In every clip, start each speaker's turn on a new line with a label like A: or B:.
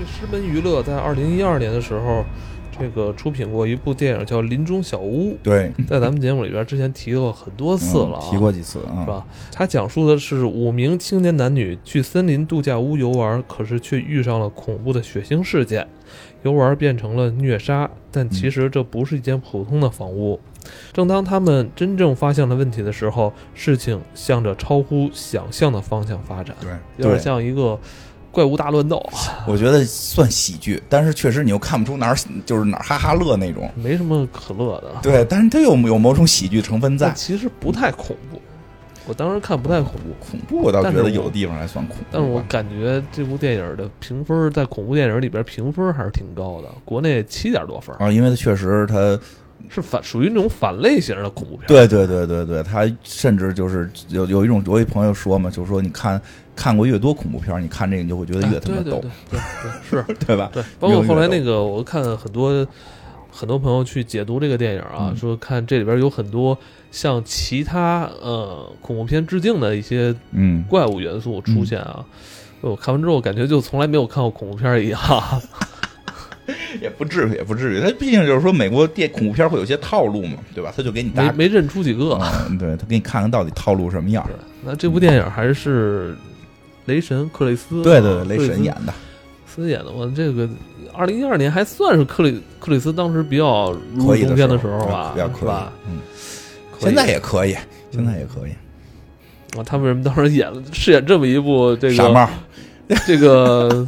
A: 这狮门娱乐在二零一二年的时候，这个出品过一部电影叫《林中小屋》，
B: 对，
A: 在咱们节目里边之前提过很多次了、啊
B: 嗯提过几次啊，
A: 是吧？它讲述的是五名青年男女去森林度假屋游玩，可是却遇上了恐怖的血腥事件，游玩变成了虐杀。但其实这不是一间普通的房屋。正当他们真正发现了问题的时候，事情向着超乎想象的方向发展，
B: 对，
A: 有点，像一个怪物大乱斗啊，
B: 我觉得算喜剧，但是确实你又看不出哪儿就是哪儿哈哈乐那种。
A: 没什么可乐的。
B: 对，但是它有有某种喜剧成分在
A: 但。其实不太恐怖，我当时看不太恐怖。
B: 恐怖我倒觉得有的地方还算恐怖吧，
A: 但是我感觉这部电影的评分在恐怖电影里边评分还是挺高的，国内七点多分，
B: 啊，因为它确实它，
A: 是反属于那种反类型的恐怖片。
B: 对对对对对，它甚至就是有有一种，我有一朋友说嘛，就是说你看看过越多恐怖片儿，你看这个你就会觉得
A: 哎，
B: 越他妈逗
A: 对是，
B: 对吧？
A: 对，包括后来那个我看很多很多朋友去解读这个电影啊，
B: 嗯
A: 说看这里边有很多向其他呃恐怖片致敬的一些
B: 嗯，
A: 怪物元素出现啊。我看完之后，感觉就从来没有看过恐怖片一样。
B: 也不至于，也不至于。它毕竟就是说，美国电恐怖片会有些套路嘛，对吧？他就给你大，
A: 没没认出几个。
B: 嗯，对他给你看看到底套路什么样。
A: 那这部电影还是雷神克里斯，
B: 对对对，雷神演的，
A: 斯演的。我这个二零一二年还算是克里克里斯当时比较如
B: 可以
A: 中片的
B: 时
A: 时候吧，
B: 比较可以
A: 是吧？。
B: 嗯，现在也可以，现在也可以。
A: 啊，他为什么当时演了饰演这么一部这个
B: 傻帽，
A: 这个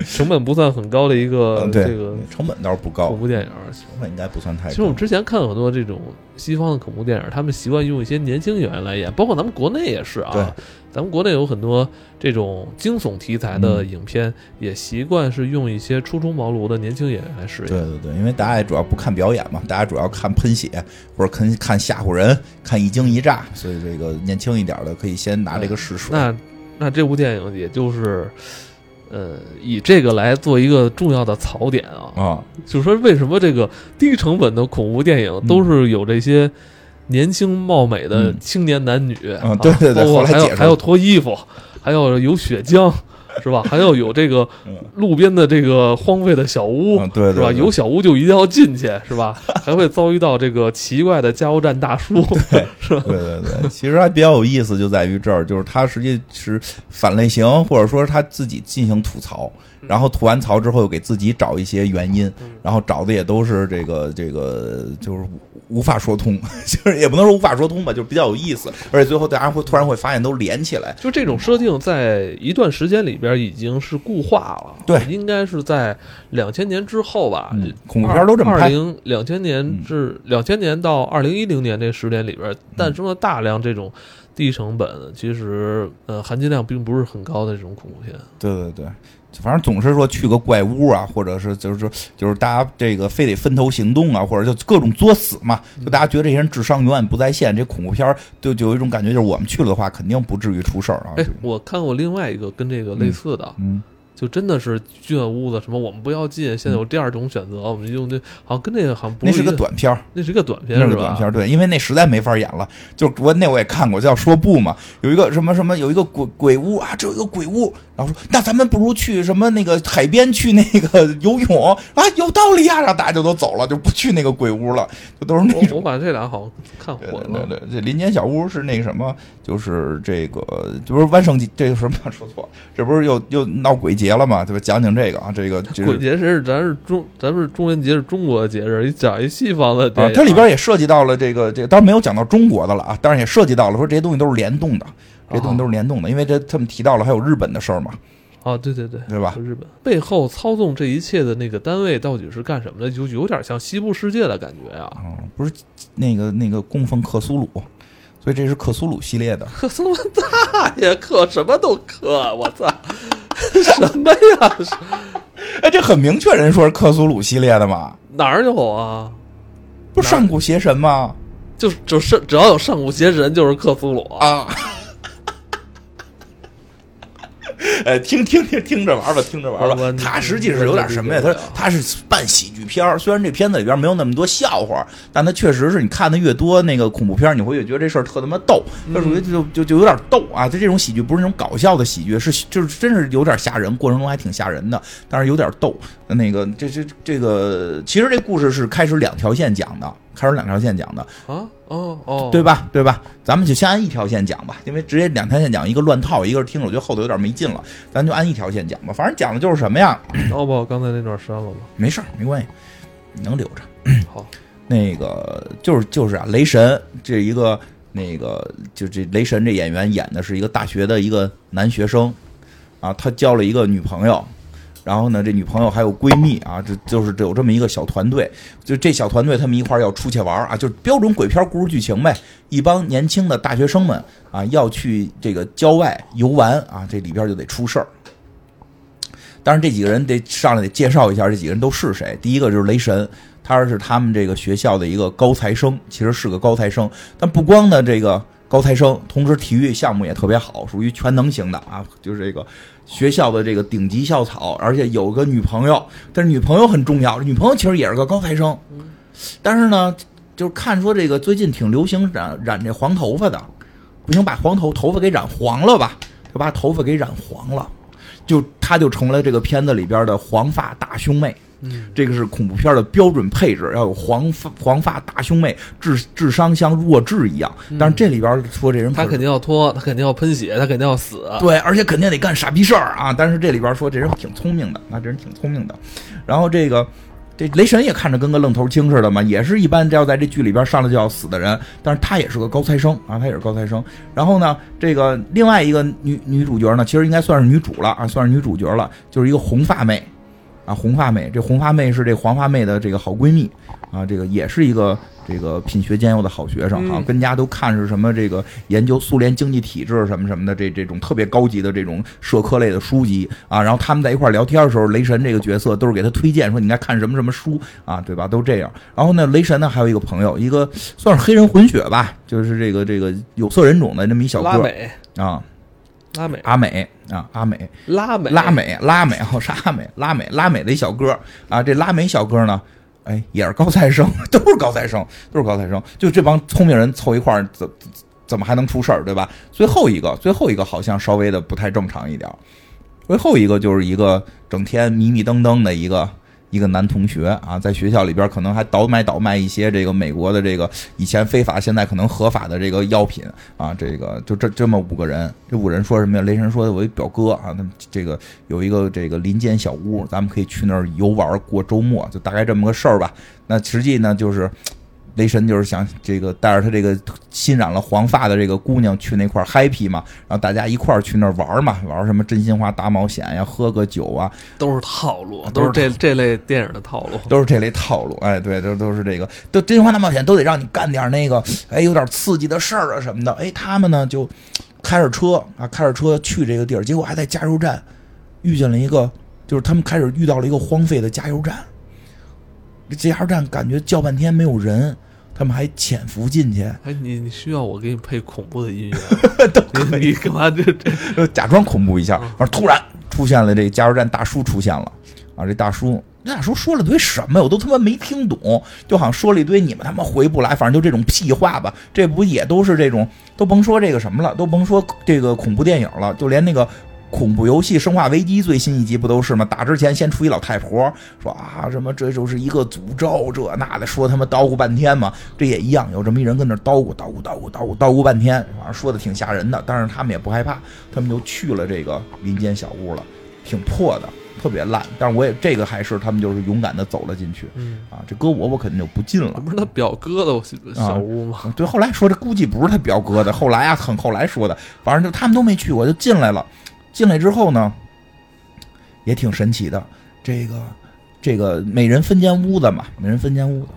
A: 成本不算很高的一个
B: 嗯，对
A: 这个，
B: 成本倒是不高
A: 恐，怖电影？
B: 成本应该不算太高。
A: 其实我们之前看很多这种西方的恐怖电影，他们习惯用一些年轻演员来演，包括咱们国内也是
B: 对
A: 啊。咱们国内有很多这种惊悚题材的
B: 嗯
A: 影片，也习惯是用一些初出茅庐的年轻演员来饰演。
B: 对对对，因为大家也主要不看表演嘛，大家主要看喷血或者看看吓唬人，看一惊一乍，所以这个年轻一点的可以先拿这个试试。
A: 那那这部电影也就是，呃，以这个来做一个重要的槽点啊，
B: 啊，
A: 就是说为什么这个低成本的恐怖电影都是有这些年轻貌美的
B: 嗯
A: 青年男女，
B: 对对对
A: 还有还要脱衣服，还要有血浆。是吧？还要有这个
B: 嗯
A: 路边的这个荒废的小屋，
B: 嗯对对
A: 是吧？有小屋就一定要进去，是吧？还会遭遇到这个奇怪的加油站大叔，是吧？
B: 对对对，其实还比较有意思，就在于这儿，就是他实际是反类型，或者说他自己进行吐槽，然后吐完槽之后又给自己找一些原因，然后找的也都是这个这个就是无法说通，就是也不能说无法说通吧，就是比较有意思，而且最后大家会突然会发现都连起来。
A: 就这种设定，在一段时间里边已经是固化了。
B: 对
A: 应该是在两千年之后吧。
B: 嗯恐怖片都这么拍
A: 二零两千年至两千年到二零一零年这十年里边，诞生了大量这种低成本，其实呃含金量并不是很高的这种恐怖片。
B: 对对对，反正总是说去个怪屋啊，或者是就是说就是大家这个非得分头行动啊，或者就各种作死嘛，就大家觉得这些人智商永远不在线，这恐怖片儿就就有一种感觉，就是我们去了的话，肯定不至于出事儿啊。
A: 哎，我看过另外一个跟这个类似的，
B: 嗯，
A: 就真的是圈屋子什么，我们不要进，现在有第二种选择，我们用这好像跟那个好像不
B: 那是
A: 一
B: 个短片儿，
A: 那是个短片？
B: 那是个短片儿，对，因为那实在没法演了。就我那我也看过，叫说不嘛，有一个什么什么，有一个鬼鬼屋啊，这有一个鬼屋，然后说那咱们不如去什么那个海边去那个游泳啊，有道理啊，然后大家就都走了，就不去那个鬼屋了，就都是那种
A: 我我。把这俩好像看混了。
B: 对对对，这林间小屋是那个什么，就是这个，这不是万圣节，这个什么说错了，这不是又又闹鬼节了嘛？对吧？讲讲这个啊，这个就是
A: 鬼节是咱是中，咱是中元节是中国的节日，你讲一西方的
B: 啊，它里边也涉及到了这个这个，当然没有讲到中国的了啊，当然也涉及到了说这些东西都是联动的，这些东西都是联动的，因为这他们提到了还有日本的事儿嘛，
A: 啊，对对对，
B: 对吧？
A: 日本背后操纵这一切的那个单位到底是干什么的？就有点像西部世界的感觉啊。
B: 嗯，不是那个那个供奉克苏鲁，所以这是克苏鲁系列的。
A: 克苏鲁大爷克什么都克，我操，什么呀？是
B: 哎，这很明确，人说是克苏鲁系列的嘛，
A: 哪儿有啊？
B: 不是上古邪神吗？
A: 就就是只要有上古邪神就是克苏鲁啊。
B: 啊，呃，听听听听着玩吧，听着玩吧。他实际是有点什么呀？他他是半喜剧片虽然这片子里边没有那么多笑话，但他确实是你看的越多，那个恐怖片你会越觉得这事儿特他妈逗。他属于就就就有点逗啊！就这种喜剧不是那种搞笑的喜剧，是就是真是有点吓人，过程中还挺吓人的，但是有点逗。那个这这这个，其实这故事是开始两条线讲的，开始两条线讲的
A: 啊。哦哦，
B: 对吧？对吧？咱们就先按一条线讲吧，因为直接两条线讲，一个乱套，一个是听着我觉得后头有点没劲了，咱就按一条线讲吧。反正讲的就是什么呀？
A: 要不刚才那段删了吧？
B: 没事儿，没关系，你能留着。
A: 好，
B: 那个就是就是啊，雷神这一个那个就这雷神这演员演的是一个大学的一个男学生啊，他交了一个女朋友。然后呢，这女朋友还有闺蜜啊，这就是有这么一个小团队。就这小团队，他们一块要出去玩啊，就是标准鬼片故事剧情呗。一帮年轻的大学生们啊，要去这个郊外游玩啊，这里边就得出事儿。当然，这几个人得上来得介绍一下，这几个人都是谁。第一个就是雷神，他是他们这个学校的一个高材生，其实是个高材生。但不光呢这个高材生，同时体育项目也特别好，属于全能型的啊，就是这个。学校的这个顶级校草，而且有个女朋友，但是女朋友很重要。女朋友其实也是个高材生，但是呢，就是看说这个最近挺流行染染这黄头发的，不行，把黄头头发给染黄了吧，就把头发给染黄了，就她就成了这个片子里边的黄发大胸妹。这个是恐怖片的标准配置，要有黄发黄发大胸妹，智智商像弱智一样。但是这里边说这人
A: 他肯定要脱，他肯定要喷血，他肯定要死。
B: 对，而且肯定得干傻逼事儿啊！但是这里边说这人挺聪明的，啊，这人挺聪明的。然后这个这雷神也看着跟个愣头青似的嘛，也是一般要在这剧里边上来就要死的人，但是他也是个高材生啊，他也是高材生。然后呢，这个另外一个女女主角呢，其实应该算是女主了啊，算是女主角了，就是一个红发妹。啊，红发妹，这红发妹是这黄发妹的这个好闺蜜，啊，这个也是一个这个品学兼优的好学生，好像跟家都看是什么这个研究苏联经济体制什么什么的这这种特别高级的这种社科类的书籍啊，然后他们在一块聊天的时候，雷神这个角色都是给他推荐说你应该看什么什么书啊，对吧？都这样。然后呢，雷神呢还有一个朋友，一个算是黑人混血吧，就是这个这个有色人种的那么一小哥啊。
A: 拉美
B: 阿美啊，阿美
A: 拉美
B: 拉美拉美，哦是阿美拉美拉美的一小哥啊，这拉美小哥呢，哎也是高材生，都是高材生，都是高材生，就这帮聪明人凑一块儿，怎怎么还能出事儿，对吧？最后一个，最后一个好像稍微的不太正常一点，最后一个就是一个整天迷迷瞪瞪的一个。一个男同学啊，在学校里边可能还倒买倒卖一些这个美国的这个以前非法现在可能合法的这个药品啊，这个就这这么五个人，这五人说什么呀？雷神说我一表哥啊，那这个有一个这个林间小屋，咱们可以去那儿游玩过周末，就大概这么个事儿吧。那实际呢就是。雷神就是想这个带着他这个新染了黄发的这个姑娘去那块 happy 嘛，然后大家一块儿去那玩嘛，玩什么真心话大冒险呀，喝个酒啊，
A: 都是套路，都是这这类电影的套路，
B: 都是这类套路。哎，对，都都是这个，都真心话大冒险都得让你干点那个，哎，有点刺激的事儿啊什么的。哎，他们呢就开着车啊，开着车去这个地儿，结果还在加油站遇见了一个，就是他们开始遇到了一个荒废的加油站。这加油站感觉叫半天没有人。他们还潜伏进去。
A: 哎，你你需要我给你配恐怖的音乐？
B: 你
A: 干嘛这这
B: 假装恐怖一下？而突然出现了这加油站大叔出现了啊！这大叔，这大叔说了堆什么？我都他妈没听懂，就好像说了一堆你们他妈回不来，反正就这种屁话吧。这不也都是这种？都甭说这个什么了，都甭说这个恐怖电影了，就连那个。恐怖游戏《生化危机》最新一集不都是吗？打之前先出一老太婆说啊什么这就是一个诅咒这那的，说他妈叨咕半天嘛。这也一样，有这么一人跟那叨咕叨咕叨咕叨咕叨咕半天，反正说的挺吓人的。但是他们也不害怕，他们就去了这个林间小屋了，挺破的，特别烂。但是我也这个还是他们就是勇敢的走了进去。啊，这搁我我肯定就不进了。
A: 不是他表哥的小屋吗？
B: 对，后来说这估计不是他表哥的，后来啊很后来说的，反正就他们都没去，我就进来了。进来之后呢，也挺神奇的。这个，这个每人分间屋子嘛，每人分间屋子。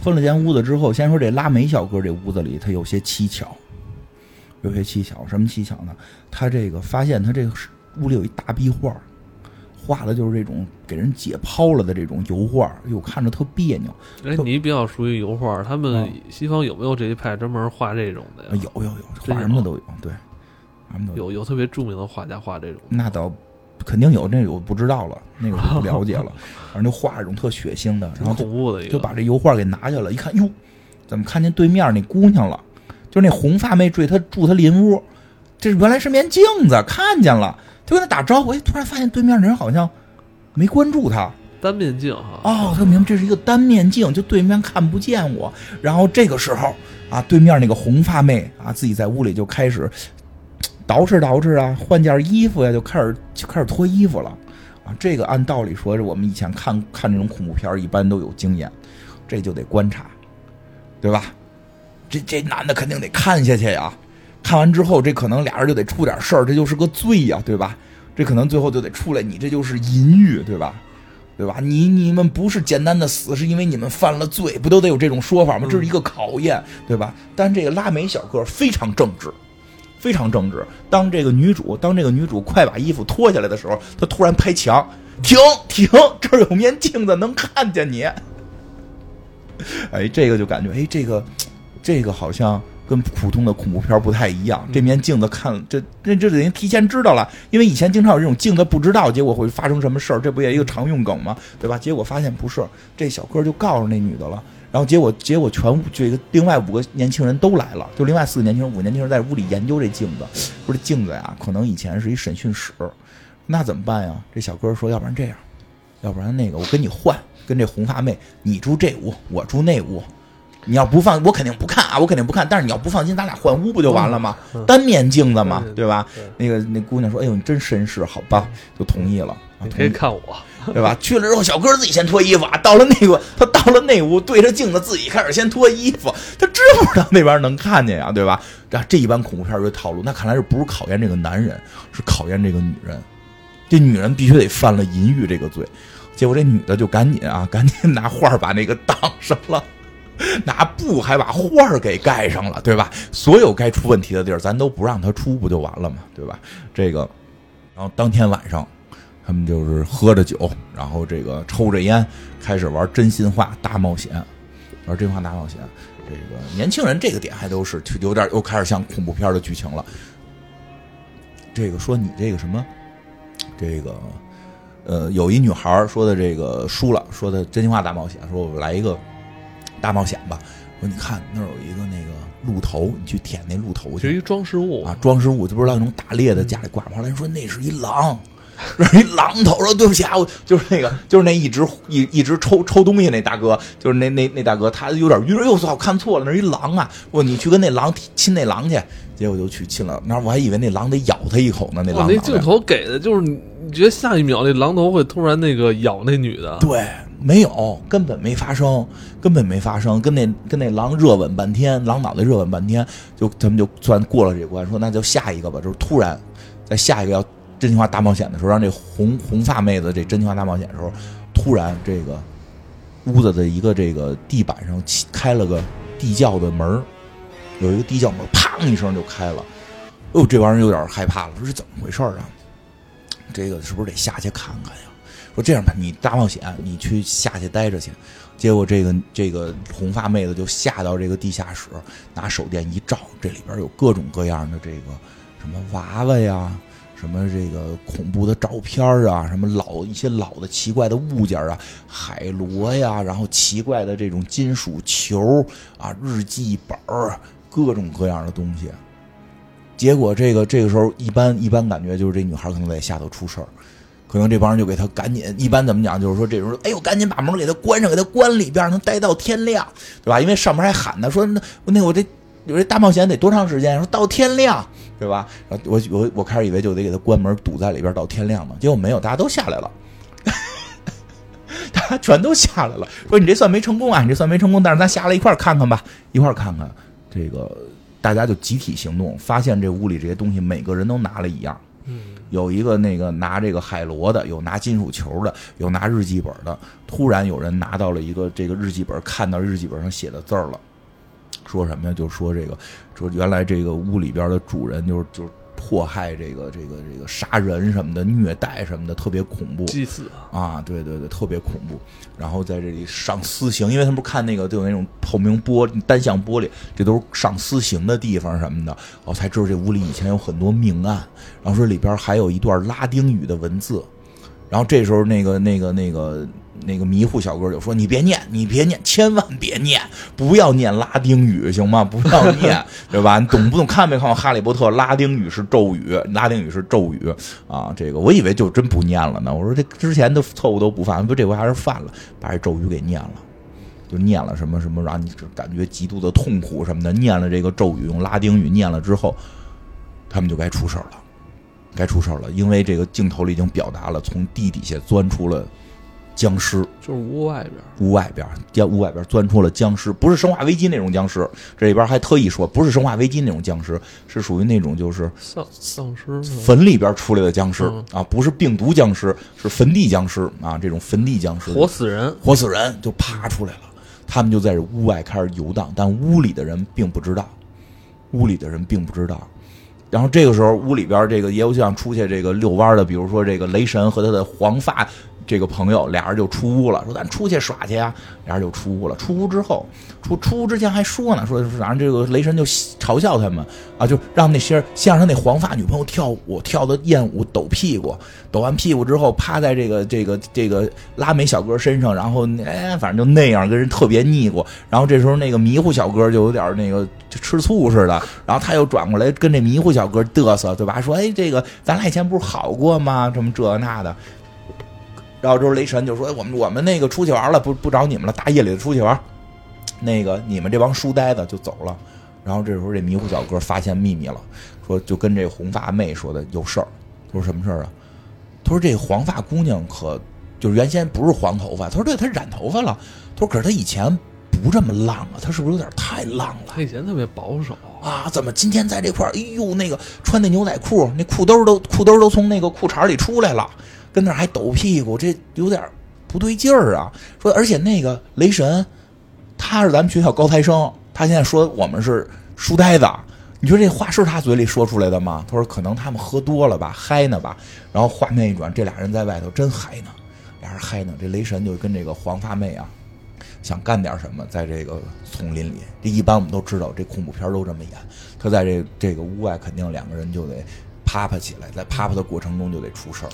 B: 分了间屋子之后，先说这拉美小哥这屋子里，他有些蹊跷，有些蹊跷。什么蹊跷呢？他这个发现他这个屋里有一大壁画，画的就是这种给人解剖了的这种油画，哟，看着特别扭。
A: 哎，你比较熟悉油画，他们西方有没有这一派专门画这种的？
B: 有有有，画什么都有。对。
A: 有有特别著名的画家画这种，
B: 那倒肯定有，那个我不知道了，那个我不了解了。反正就画这种特血腥的，然后就把这油画给拿下来，一看，哟，怎么看见对面那姑娘了？就是那红发妹追他住他邻屋，这原来是面镜子，看见了，就跟他打招呼。哎，突然发现对面那人好像没关注他。
A: 单面镜哈，
B: 哦，他明白这是一个单面镜，就对面看不见我。然后这个时候啊，对面那个红发妹啊，自己在屋里就开始捯饬捯饬啊，换件衣服呀，就开始就开始脱衣服了啊。这个按道理说，我们以前看看这种恐怖片一般都有经验，这就得观察，对吧？这这男的肯定得看下去呀。看完之后，这可能俩人就得出点事儿，这就是个罪呀，对吧？这可能最后就得出来，你这就是淫欲，对吧？对吧？你你们不是简单的死，是因为你们犯了罪，不都得有这种说法吗？这是一个考验，对吧？但这个拉美小哥非常正直，非常正直。当这个女主，当这个女主快把衣服脱下来的时候，她突然拍墙，停停，这儿有面镜子，能看见你。哎，这个就感觉，哎，这个 这个好像。跟普通的恐怖片不太一样，这面镜子看这这这等于提前知道了，因为以前经常有这种镜子不知道，结果会发生什么事儿，这不也一个常用梗吗？对吧？结果发现不是，这小哥就告诉那女的了，然后结果结果全这个另外五个年轻人都来了，就另外四个年轻人，五个年轻人在屋里研究这镜子，说这镜子呀，可能以前是一审讯室，那怎么办呀？这小哥说，要不然这样，要不然那个我跟你换，跟这红发妹，你住这屋，我住那屋。你要不放，我肯定不看啊！我肯定不看。但是你要不放心，咱俩换屋不就完了吗？单面镜子嘛，对吧？那个那姑娘说：“哎呦，你真绅士，好吧？”就同意了。
A: 你可以看我，
B: 对吧？去了之后，小哥自己先脱衣服啊。到了那个，他到了那屋，对着镜子自己开始先脱衣服。他知不知道那边能看见呀？对吧？这这一般恐怖片的套路，那看来是不是考验这个男人，是考验这个女人。这女人必须得犯了淫欲这个罪。结果这女的就赶紧啊，赶紧 拿画把那个挡上了。拿布还把画儿给盖上了，对吧？所有该出问题的地儿，咱都不让他出，不就完了吗？对吧？这个，然后当天晚上，他们就是喝着酒，然后这个抽着烟，开始玩真心话大冒险，玩真心话大冒险。这个年轻人这个点还都是有点又开始像恐怖片的剧情了。这个说你这个什么，这个呃，有一女孩说的这个输了，说的真心话大冒险，说我来一个。大冒险吧！说你看那儿有一个那个鹿头，你去舔那鹿头去。
A: 是一装饰物
B: 啊，装饰物就不知道那种打猎的家里挂后来说那是一狼，是一狼头。说对不起啊，我就是那个就是那一直一一直抽抽东西那大哥，就是那那那大哥，他有点晕。又操，看错了，那是一狼啊！我你去跟那狼亲那狼去，结果就去亲了。那我还以为那狼得咬他一口呢。那狼
A: 那镜头给的就是你觉得下一秒那狼头会突然那个咬那女的？
B: 对。没有，根本没发生，根本没发生。跟那跟那狼热吻半天，狼脑袋热吻半天，就他们就算过了这关，说那就下一个吧。就是突然，在下一个要真心话大冒险的时候，让这红红发妹子这真心话大冒险的时候，突然这个屋子的一个这个地板上开了个地窖的门有一个地窖门，砰一声就开了。哦，这帮人有点害怕了，说是怎么回事啊？这个是不是得下去看看呀？说这样吧，你大冒险，你去下去待着去。结果这个这个红发妹子就下到这个地下室，拿手电一照，这里边有各种各样的这个什么娃娃呀，什么这个恐怖的照片啊，什么老一些老的奇怪的物件啊，海螺呀，然后奇怪的这种金属球啊，日记本各种各样的东西。结果这个这个时候，一般一般感觉就是这女孩可能在下头出事儿。可能这帮人就给他赶紧，一般怎么讲，就是说这时候，哎呦，赶紧把门给他关上，给他关里边，能待到天亮，对吧？因为上面还喊呢，说那那我这我这大冒险得多长时间？说到天亮，对吧？我我我开始以为就得给他关门堵在里边到天亮呢，结果没有，大家都下来了，大家全都下来了。说你这算没成功啊，你这算没成功，但是咱下来一块看看吧，一块看看这个，大家就集体行动，发现这屋里这些东西，每个人都拿了一样。有一个那个拿这个海螺的，有拿金属球的，有拿日记本的。突然有人拿到了一个这个日记本，看到日记本上写的字儿了，说什么呀？就说这个，说原来这个屋里边的主人就是就是迫害这个这个这个杀人什么的，虐待什么的，特别恐怖。
A: 祭祀
B: 啊，对对对，特别恐怖。然后在这里上私刑，因为他们不看那个都有那种透明玻单向玻璃，这都是上私刑的地方什么的。我才知道这屋里以前有很多命案。然后说里边还有一段拉丁语的文字。然后这时候那个那个那个。那个迷糊小哥就说：“你别念，你别念，千万别念，不要念拉丁语，行吗？不要念，对吧？你懂不懂？看没看过《哈利波特》？拉丁语是咒语，拉丁语是咒语啊！这个我以为就真不念了呢。我说这之前的错误都不犯，不这回还是犯了，把这咒语给念了，就念了什么什么，然后你感觉极度的痛苦什么的。念了这个咒语，用拉丁语念了之后，他们就该出事了，该出事了，因为这个镜头里已经表达了，从地底下钻出了。”僵尸
A: 就是屋外边，
B: 屋外边，将屋外边钻出了僵尸，不是生化危机那种僵尸。这里边还特意说，不是生化危机那种僵尸，是属于那种就是
A: 丧丧尸
B: 坟里边出来的僵尸啊，不是病毒僵尸，是坟地僵尸啊，这种坟地僵尸，
A: 活死人，
B: 活死人就爬出来了。他们就在这屋外开始游荡，但屋里的人并不知道，屋里的人并不知道。然后这个时候，屋里边这个也有像出去这个遛弯的，比如说这个雷神和他的黄发。这个朋友俩人就出屋了，说咱出去耍去呀。俩人就出屋了。出屋之后，出出屋之前还说呢，说反正这个雷神就嘲笑他们啊，就让那些先让他那黄发女朋友跳舞，跳的艳舞，抖屁股，抖完屁股之后趴在这个这个这个拉美小哥身上，然后哎，反正就那样跟人特别腻过。然后这时候那个迷糊小哥就有点那个就吃醋似的，然后他又转过来跟这迷糊小哥嘚瑟，对吧？说哎，这个咱俩以前不是好过吗？什么这那的。然后之后雷神就说：“我们我们那个出去玩了，不不找你们了，大夜里的出去玩。那个你们这帮书呆子就走了。然后这时候这迷糊小哥发现秘密了，说就跟这红发妹说的有事儿。他说什么事儿啊？他说这黄发姑娘可就是原先不是黄头发。他说对，她染头发了。他说可是她以前不这么浪啊，她是不是有点太浪了？
A: 她以前特别保守
B: 啊，怎么今天在这块儿？哎呦，那个穿那牛仔裤，那裤兜都裤兜都从那个裤衩里出来了。”跟那还抖屁股，这有点不对劲儿啊！说，而且那个雷神，他是咱们学校高材生，他现在说我们是书呆子，你说这话是他嘴里说出来的吗？他说可能他们喝多了吧，嗨呢吧。然后画面一转，这俩人在外头真嗨呢，俩人嗨呢。这雷神就跟这个黄发妹啊，想干点什么，在这个丛林里。这一般我们都知道，这恐怖片都这么演。他在这这个屋外，肯定两个人就得。啪啪起来，在啪啪的过程中就得出事儿。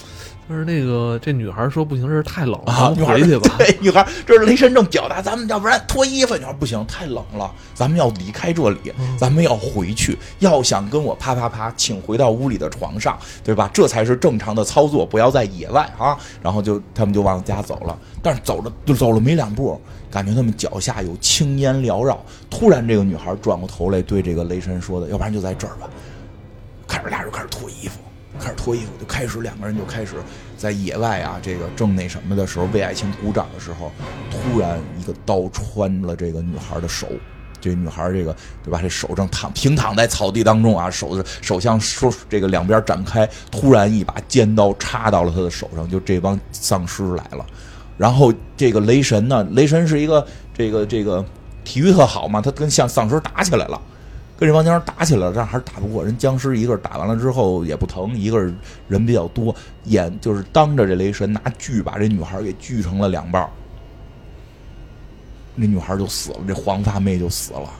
A: 但是那个这女孩说不行，这是太冷了，回去吧。
B: 对，女孩这是雷神正表达，咱们要不然脱衣服。女孩不行，太冷了，咱们要离开这里，咱们要回去。要想跟我啪啪啪，请回到屋里的床上，对吧？这才是正常的操作，不要在野外啊。然后就他们就往家走了，但是走了就走了没两步，感觉他们脚下有青烟缭绕。突然，这个女孩转过头来对这个雷神说的：“要不然就在这儿吧。”开始俩人就开始脱衣服，开始脱衣服，就开始两个人就开始在野外啊，这个正那什么的时候，为爱情鼓掌的时候，突然一个刀穿了这个女孩的手，这女孩这个对吧？这手正躺平躺在草地当中啊，手手向说这个两边展开，突然一把尖刀插到了她的手上，就这帮丧尸来了。然后这个雷神呢，雷神是一个这个这个体育特好嘛，他跟像丧尸打起来了。跟这帮僵尸打起来了，但还是打不过人。僵尸一个打完了之后也不疼，一个人比较多，眼就是当着这雷神拿锯把这女孩给锯成了两半那女孩就死了，这黄发妹就死了。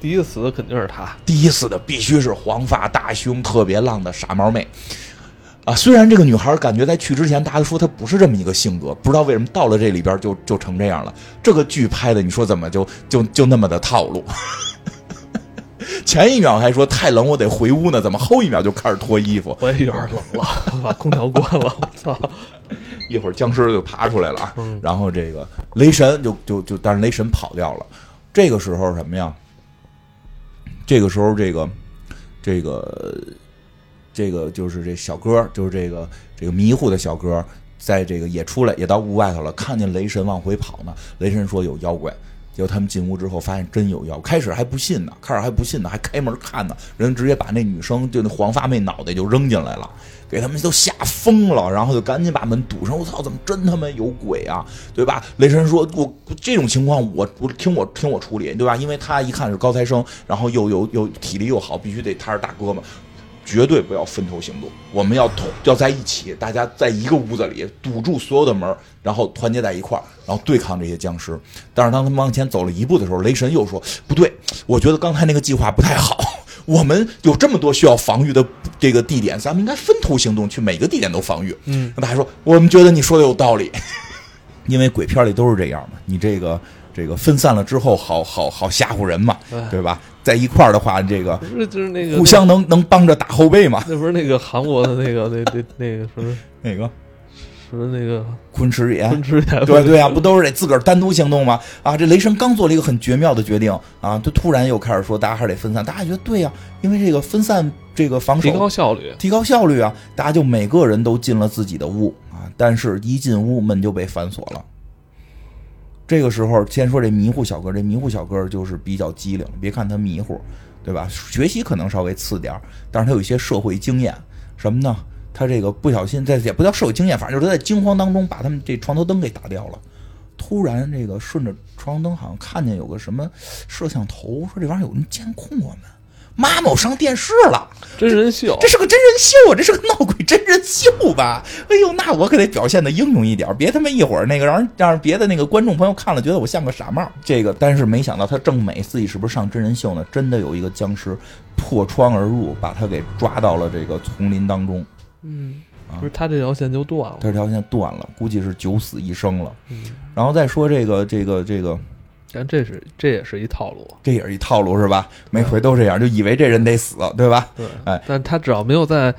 A: 第一个死的肯定是他，
B: 第一死的必须是黄发大胸特别浪的傻猫妹啊！虽然这个女孩感觉在去之前大家说她不是这么一个性格，不知道为什么到了这里边就就成这样了。这个剧拍的，你说怎么就就就那么的套路？前一秒还说太冷，我得回屋呢，怎么后一秒就开始脱衣服？
A: 我也有点冷了，把空调关了。我操！
B: 一会儿僵尸就爬出来了啊，然后这个雷神就就就，但是雷神跑掉了。这个时候什么呀？这个时候这个这个这个就是这小哥，就是这个这个迷糊的小哥，在这个也出来，也到屋外头了，看见雷神往回跑呢。雷神说有妖怪。结果他们进屋之后，发现真有药。开始还不信呢，开始还不信呢，还开门看呢。人直接把那女生，就那黄发妹脑袋就扔进来了，给他们都吓疯了。然后就赶紧把门堵上。我操，怎么真他妈有鬼啊？对吧？雷神说：“我这种情况，我我听我听我处理，对吧？因为他一看是高材生，然后又有又体力又好，必须得他是大哥嘛。绝对不要分头行动，我们要同要在一起，大家在一个屋子里堵住所有的门，然后团结在一块儿，然后对抗这些僵尸。但是当他们往前走了一步的时候，雷神又说：“不对，我觉得刚才那个计划不太好。我们有这么多需要防御的这个地点，咱们应该分头行动，去每个地点都防御。”
A: 嗯，
B: 那大家说：“我们觉得你说的有道理，因为鬼片里都是这样嘛，你这个。”这个分散了之后，好好好吓唬人嘛，对吧？在一块儿的话，这个
A: 不是就是那个
B: 互相能能帮着打后背嘛？
A: 那不是那个韩国的那个那那那个什么
B: 哪个
A: 什么那个
B: 昆池岩？
A: 昆池岩
B: 对对啊，不都是得自个儿单独行动吗？啊，这雷神刚做了一个很绝妙的决定啊，就突然又开始说大家还是得分散，大家觉得对呀，因为这个分散这个防守
A: 提高效率，
B: 提高效率啊，大家就每个人都进了自己的屋啊，但是一进屋门就被反锁了。这个时候，先说这迷糊小哥，这迷糊小哥就是比较机灵。别看他迷糊，对吧？学习可能稍微次点但是他有一些社会经验。什么呢？他这个不小心在也不叫社会经验，反正就是他在惊慌当中把他们这床头灯给打掉了。突然，这个顺着床头灯好像看见有个什么摄像头，说这玩意儿有人监控我们。妈妈，我上电视了，
A: 真人秀，
B: 这是个真人秀啊，这是个闹鬼真人秀吧？哎呦，那我可得表现的英勇一点，别他妈一会儿那个让人让别的那个观众朋友看了觉得我像个傻帽。这个，但是没想到他正美自己是不是上真人秀呢？真的有一个僵尸破窗而入，把他给抓到了这个丛林当中。
A: 嗯，不是他这条线就断了，
B: 他这条线断了，估计是九死一生了。
A: 嗯，
B: 然后再说这个这个这个。
A: 但这是这也是一套路，
B: 这也是一套路是吧？每回都这样，就以为这人得死，对吧？
A: 对，
B: 哎，
A: 但他只要没有在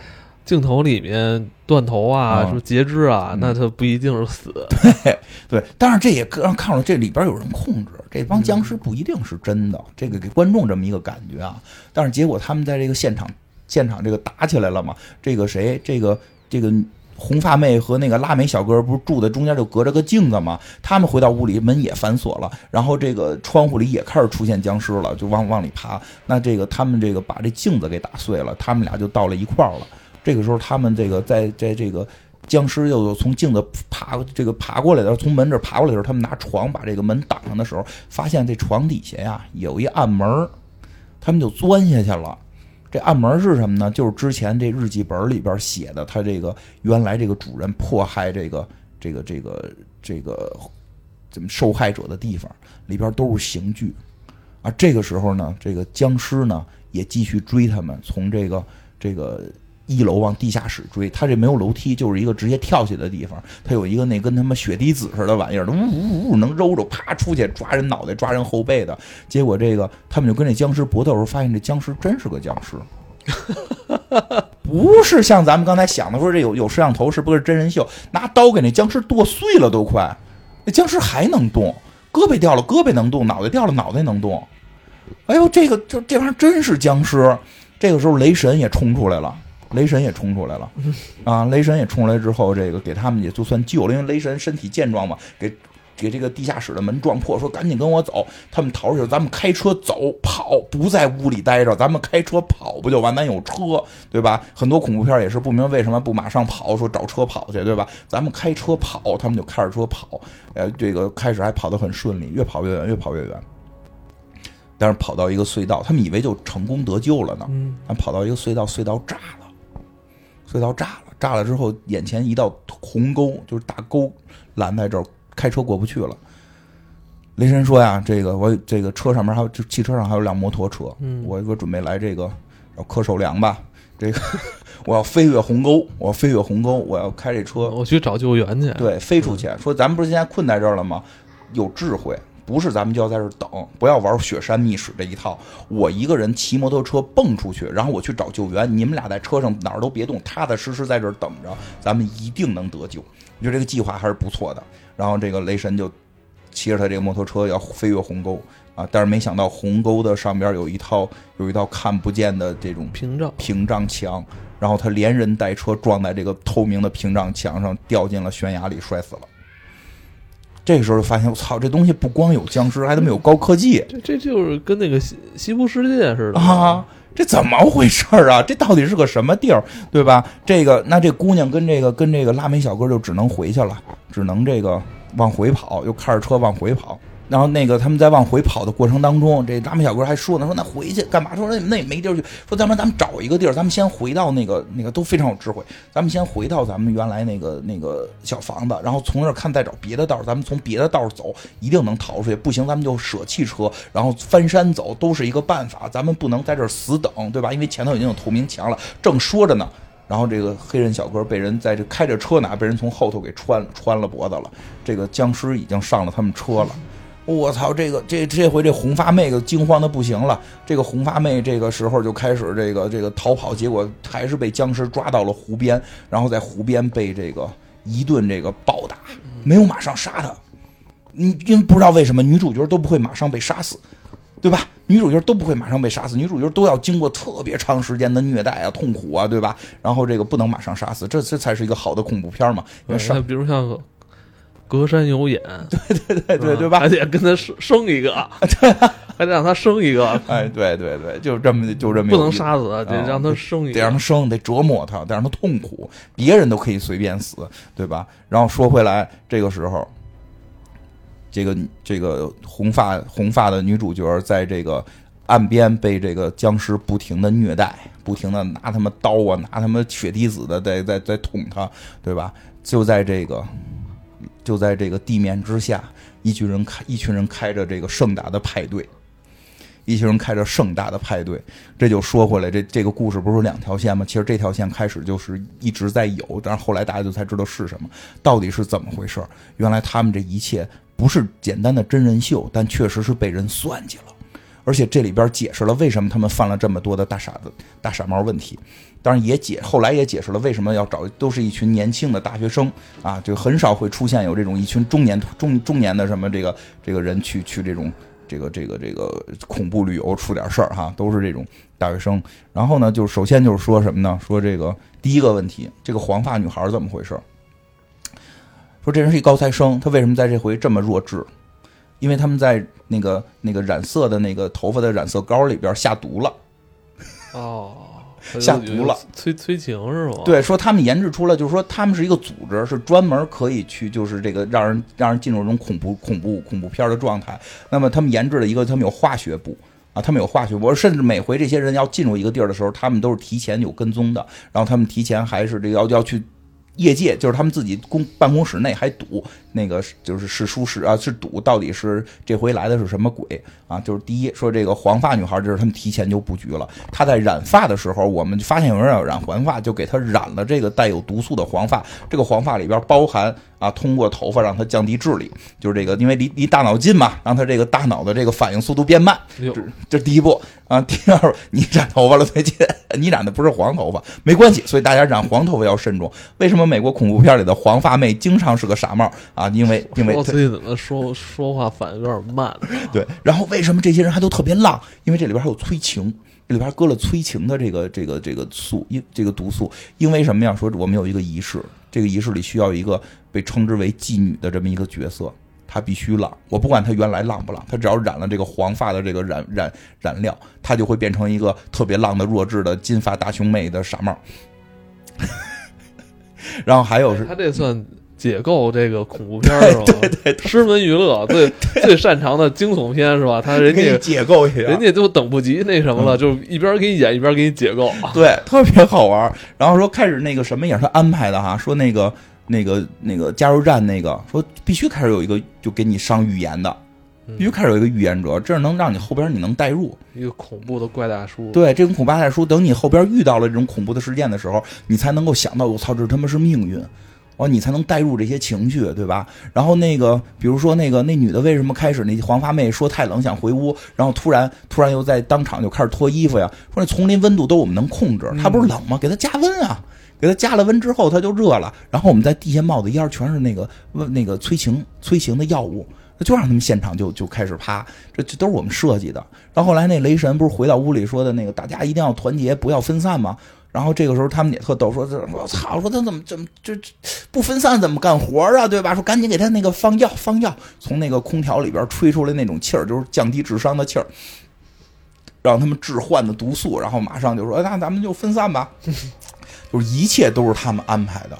A: 镜头里面断头啊、什么截肢啊，那他不一定是死。
B: 对对，但是这也让看出这里边有人控制，这帮僵尸不一定是真的，这个给观众这么一个感觉啊。但是结果他们在这个现场现场这个打起来了嘛？这个谁？这个这个。红发妹和那个拉美小哥不是住的中间就隔着个镜子吗？他们回到屋里，门也反锁了，然后这个窗户里也开始出现僵尸了，就往往里爬。那这个他们这个把这镜子给打碎了，他们俩就到了一块儿了。这个时候，他们这个在在这个僵尸又从镜子爬这个爬过来的时候，从门这爬过来的时候，他们拿床把这个门挡上的时候，发现这床底下呀有一暗门，他们就钻下去了。这暗门是什么呢？就是之前这日记本里边写的，他这个原来这个主人迫害这个这个这个这个怎么受害者的地方，里边都是刑具啊。这个时候呢，这个僵尸呢也继续追他们，从这个这个一楼往地下室追。他这没有楼梯，就是一个直接跳下的地方。他有一个那跟他妈血滴子似的玩意儿，呜呜呜能揉揉，啪出去抓人脑袋、抓人后背的。结果这个他们就跟这僵尸搏斗时候，发现这僵尸真是个僵尸。不是像咱们刚才想的说这有有摄像头是不是真人秀？拿刀给那僵尸剁碎了都快，那僵尸还能动，胳膊掉了胳膊能动，脑袋掉了脑袋能动。哎呦，这个这这玩意儿真是僵尸！这个时候雷神也冲出来了，雷神也冲出来了啊！雷神也冲出来之后，这个给他们也就算救了，因为雷神身体健壮嘛，给。给这个地下室的门撞破，说赶紧跟我走。他们逃出去，咱们开车走跑，不在屋里待着，咱们开车跑不就完？咱有车，对吧？很多恐怖片也是不明白为什么不马上跑，说找车跑去，对吧？咱们开车跑，他们就开着车跑。呃，这个开始还跑得很顺利，越跑越远，越跑越远。但是跑到一个隧道，他们以为就成功得救了呢。嗯。但跑到一个隧道，隧道炸了，隧道炸了，炸了之后，眼前一道鸿沟，就是大沟拦在这儿。开车过不去了，雷神说呀：“这个我这个车上面还有，就汽车上还有辆摩托车，我我准备来这个要磕手梁吧。这个 我要飞越鸿沟，我要飞越鸿沟，我要开这车，
A: 我去找救援去。
B: 对，飞出去。说咱们不是现在困在这儿了吗？有智慧，不是咱们就要在这等，不要玩雪山密室这一套。我一个人骑摩托车蹦出去，然后我去找救援。你们俩在车上哪儿都别动，踏踏实实在这儿等着，咱们一定能得救。我觉得这个计划还是不错的。”然后这个雷神就骑着他这个摩托车要飞越鸿沟啊，但是没想到鸿沟的上边有一套有一道看不见的这种
A: 屏障
B: 屏障墙，然后他连人带车撞在这个透明的屏障墙上，掉进了悬崖里，摔死了。这个时候就发现，我操，这东西不光有僵尸，还他妈有高科技。
A: 这这就是跟那个西西部世界似的
B: 啊！这怎么回事啊？这到底是个什么地儿，对吧？这个那这姑娘跟这个跟这个拉美小哥就只能回去了，只能这个往回跑，又开着车往回跑。然后那个他们在往回跑的过程当中，这大美小哥还说呢，说那回去干嘛？说那那也没地儿去。说咱们咱们找一个地儿，咱们先回到那个那个都非常有智慧。咱们先回到咱们原来那个那个小房子，然后从那儿看再找别的道儿。咱们从别的道儿走，一定能逃出去。不行，咱们就舍弃车，然后翻山走，都是一个办法。咱们不能在这儿死等，对吧？因为前头已经有透明墙了。正说着呢，然后这个黑人小哥被人在这开着车呢，被人从后头给穿穿了脖子了。这个僵尸已经上了他们车了。我操，这个这这回这红发妹个惊慌的不行了。这个红发妹这个时候就开始这个这个逃跑，结果还是被僵尸抓到了湖边，然后在湖边被这个一顿这个暴打，没有马上杀他。你因为不知道为什么女主角都不会马上被杀死，对吧？女主角都不会马上被杀死，女主角都要经过特别长时间的虐待啊、痛苦啊，对吧？然后这个不能马上杀死，这这才是一个好的恐怖片嘛。因为上
A: 比如像。隔山有眼，
B: 对对对对对吧？
A: 还得跟他生生一个，还得让他生一个。
B: 哎，对对对，就这么就这么
A: 不能杀死，得让他生一个，
B: 得让他生，得折磨他，得让他痛苦。别人都可以随便死，对吧？然后说回来，这个时候，这个这个红发红发的女主角在这个岸边被这个僵尸不停的虐待，不停的拿他们刀啊，拿他们血滴子的在在在捅他，对吧？就在这个。就在这个地面之下，一群人开，一群人开着这个盛大的派对，一群人开着盛大的派对。这就说回来，这这个故事不是两条线吗？其实这条线开始就是一直在有，但是后来大家就才知道是什么，到底是怎么回事原来他们这一切不是简单的真人秀，但确实是被人算计了。而且这里边解释了为什么他们犯了这么多的大傻子、大傻猫问题。当然也解，后来也解释了为什么要找，都是一群年轻的大学生啊，就很少会出现有这种一群中年中中年的什么这个这个人去去这种这个这个这个恐怖旅游出点事儿哈，都是这种大学生。然后呢，就首先就是说什么呢？说这个第一个问题，这个黄发女孩怎么回事？说这人是一高材生，他为什么在这回这么弱智？因为他们在那个那个染色的那个头发的染色膏里边下毒了。哦。下毒了，
A: 催催情是吗？
B: 对，说他们研制出了，就是说他们是一个组织，是专门可以去，就是这个让人让人进入这种恐怖恐怖恐怖片的状态。那么他们研制了一个，他们有化学部啊，他们有化学部，甚至每回这些人要进入一个地儿的时候，他们都是提前有跟踪的，然后他们提前还是这个要要去业界，就是他们自己公办公室内还堵。那个就是是书是啊，是赌到底是这回来的是什么鬼啊？就是第一说这个黄发女孩，这是他们提前就布局了。她在染发的时候，我们发现有人要染黄发，就给她染了这个带有毒素的黄发。这个黄发里边包含啊，通过头发让她降低智力，就是这个，因为离离大脑近嘛，让她这个大脑的这个反应速度变慢。这这第一步啊。第二，你染头发了最近，你染的不是黄头发，没关系。所以大家染黄头发要慎重。为什么美国恐怖片里的黄发妹经常是个傻帽？啊，因为 因为
A: 我自己怎么说说话反应有点慢。
B: 对，然后为什么这些人还都特别浪？因为这里边还有催情，这里边搁了催情的这个这个这个素，因这个毒素。因为什么呀？说我们有一个仪式，这个仪式里需要一个被称之为妓女的这么一个角色，她必须浪。我不管她原来浪不浪，她只要染了这个黄发的这个染染染料，她就会变成一个特别浪的弱智的金发大胸妹的傻帽。然后还有是，
A: 他这算。解构这个恐怖片是吧？
B: 对对，
A: 狮门娱乐 最最擅长的惊悚片是吧？他人家
B: 解构一下，
A: 人家就等不及那什么了，就一边给你演一边给你解构，
B: 对，特别好玩。然后说开始那个什么也是他安排的哈，说那个那个那个加油站那个说必须开始有一个就给你上预言的，必须开始有一个预言者，这能让你后边你能代入
A: 一个恐怖的怪大叔。
B: 对，这种恐怖大叔，等你后边遇到了这种恐怖的事件的时候，你才能够想到，我操，这他妈是命运。哦，你才能带入这些情绪，对吧？然后那个，比如说那个那女的为什么开始那黄发妹说太冷想回屋，然后突然突然又在当场就开始脱衣服呀？说那丛林温度都我们能控制，它不是冷吗？给她加温啊！给她加了温之后，她就热了。然后我们在地下冒的烟全是那个温那个催情催情的药物，就让他们现场就就开始趴，这这都是我们设计的。到后后来那雷神不是回到屋里说的那个大家一定要团结，不要分散吗？然后这个时候他们也特逗，说这：“我操，说他怎么怎么这不分散怎么干活啊？对吧？说赶紧给他那个放药，放药，从那个空调里边吹出来那种气儿，就是降低智商的气儿，让他们置换的毒素。然后马上就说：那咱们就分散吧。就是一切都是他们安排的，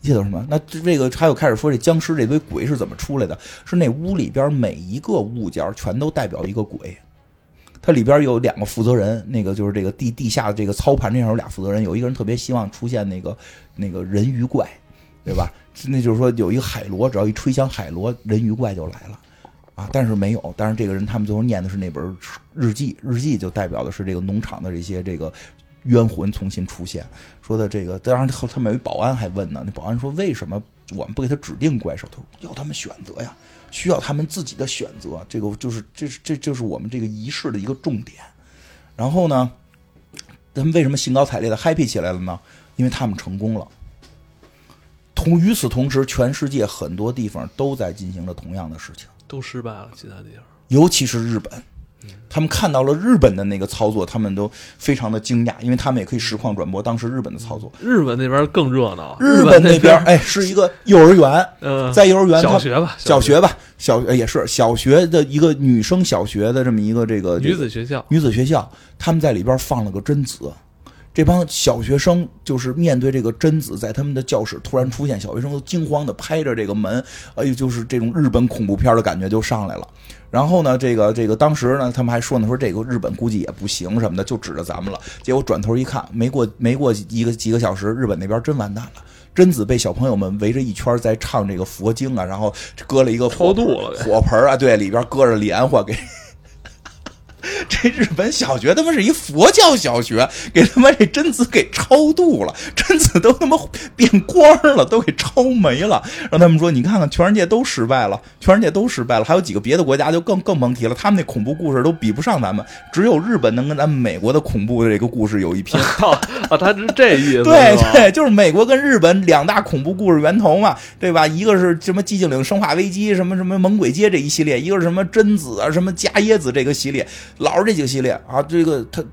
B: 一切都什么？那这个还有开始说这僵尸这堆鬼是怎么出来的？是那屋里边每一个物件全都代表一个鬼。它里边有两个负责人，那个就是这个地地下的这个操盘这上有俩负责人，有一个人特别希望出现那个那个人鱼怪，对吧？那就是说有一个海螺，只要一吹响海螺，人鱼怪就来了啊。但是没有，但是这个人他们最后念的是那本日记，日记就代表的是这个农场的这些这个冤魂重新出现。说的这个，当然后他们有一保安还问呢，那保安说为什么我们不给他指定怪兽？他说要他们选择呀。需要他们自己的选择，这个就是这是这就是我们这个仪式的一个重点。然后呢，他们为什么兴高采烈的 happy 起来了呢？因为他们成功了。同与此同时，全世界很多地方都在进行着同样的事情，
A: 都失败了。其他地方，
B: 尤其是日本。他们看到了日本的那个操作，他们都非常的惊讶，因为他们也可以实况转播当时日本的操作。
A: 日本那边更热闹，
B: 日
A: 本
B: 那边哎是一个幼儿园，
A: 嗯，
B: 在幼儿园
A: 小学吧，
B: 小学。吧，小也是小学的一个女生小学的这么一个这个
A: 女子学校，
B: 女子学校，他们在里边放了个贞子，这帮小学生就是面对这个贞子在他们的教室突然出现，小学生都惊慌的拍着这个门，哎呦，就是这种日本恐怖片的感觉就上来了。然后呢，这个这个当时呢，他们还说呢，说这个日本估计也不行什么的，就指着咱们了。结果转头一看，没过没过一个几个小时，日本那边真完蛋了。贞子被小朋友们围着一圈在唱这个佛经啊，然后搁了一个
A: 超度了
B: 火盆啊，对，里边搁着莲花给。这日本小学他妈是一佛教小学，给他妈这贞子给超度了，贞子都他妈变光了，都给超没了。让他们说，你看看，全世界都失败了，全世界都失败了。还有几个别的国家就更更甭提了，他们那恐怖故事都比不上咱们，只有日本能跟咱们美国的恐怖的这个故事有一拼。
A: 啊，他是这意思？
B: 对对，就是美国跟日本两大恐怖故事源头嘛，对吧？一个是什么寂静岭生化危机，什么什么猛鬼街这一系列，一个是什么贞子啊，什么伽椰子这个系列，老是这几个系列啊。这个他，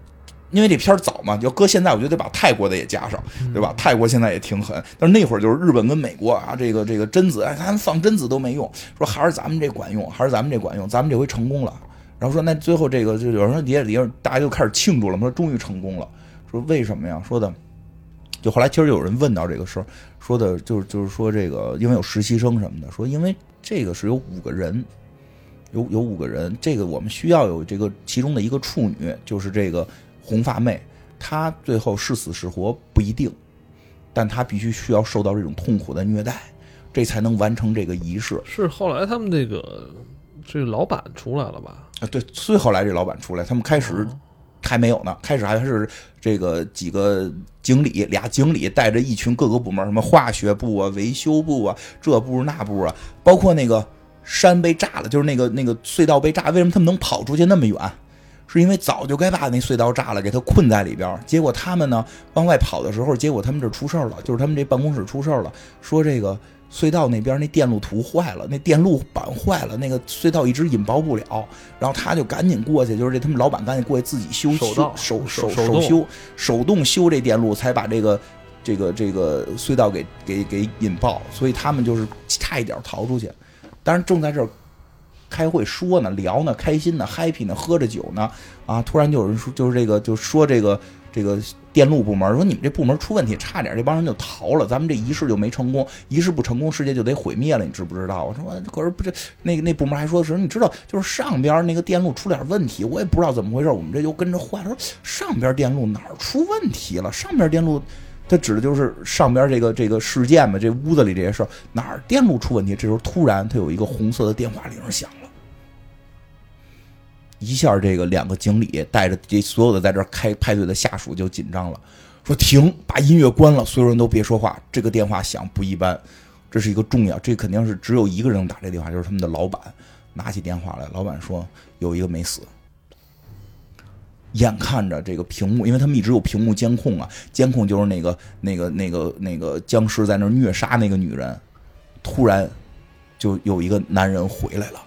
B: 因为这片儿早嘛，要搁现在，我觉得得把泰国的也加上，对吧？泰国现在也挺狠，但是那会儿就是日本跟美国啊，这个这个贞子，哎，他们放贞子都没用，说还是咱们这管用，还是咱们这管用，咱们这回成功了。然后说那最后这个就有人说底下底下大家就开始庆祝了，说终于成功了。说为什么呀？说的，就后来其实有人问到这个事儿，说的就是就是说这个，因为有实习生什么的，说因为这个是有五个人，有有五个人，这个我们需要有这个其中的一个处女，就是这个红发妹，她最后是死是活不一定，但她必须需要受到这种痛苦的虐待，这才能完成这个仪式。
A: 是后来他们这个这个老板出来了吧？
B: 啊，对，最后来这老板出来，他们开始。还没有呢，开始还是这个几个经理，俩经理带着一群各个部门，什么化学部啊、维修部啊，这部那部啊，包括那个山被炸了，就是那个那个隧道被炸，为什么他们能跑出去那么远？是因为早就该把那隧道炸了，给他困在里边。结果他们呢往外跑的时候，结果他们这出事了，就是他们这办公室出事了，说这个。隧道那边那电路图坏了，那电路板坏了，那个隧道一直引爆不了。然后他就赶紧过去，就是这他们老板赶紧过去自己修修手手手修手动修这电路，才把这个这个这个隧道给给给引爆。所以他们就是差一点逃出去。当然正在这儿开会说呢，聊呢，开心呢，happy 呢，喝着酒呢，啊，突然就有人说，就是这个就说这个。这个电路部门说：“你们这部门出问题，差点这帮人就逃了，咱们这仪式就没成功。仪式不成功，世界就得毁灭了，你知不知道？”我说：“可是不是那那部门还说是，你知道，就是上边那个电路出点问题，我也不知道怎么回事，我们这就跟着坏了。说上边电路哪儿出问题了？上边电路，他指的就是上边这个这个事件嘛，这屋子里这些事儿哪儿电路出问题？这时候突然，他有一个红色的电话铃响了。”一下，这个两个经理带着这所有的在这开派对的下属就紧张了，说停，把音乐关了，所有人都别说话。这个电话响不一般，这是一个重要，这肯定是只有一个人打这电话，就是他们的老板。拿起电话来，老板说有一个没死。眼看着这个屏幕，因为他们一直有屏幕监控啊，监控就是那个那个那个那个僵尸在那虐杀那个女人，突然就有一个男人回来了。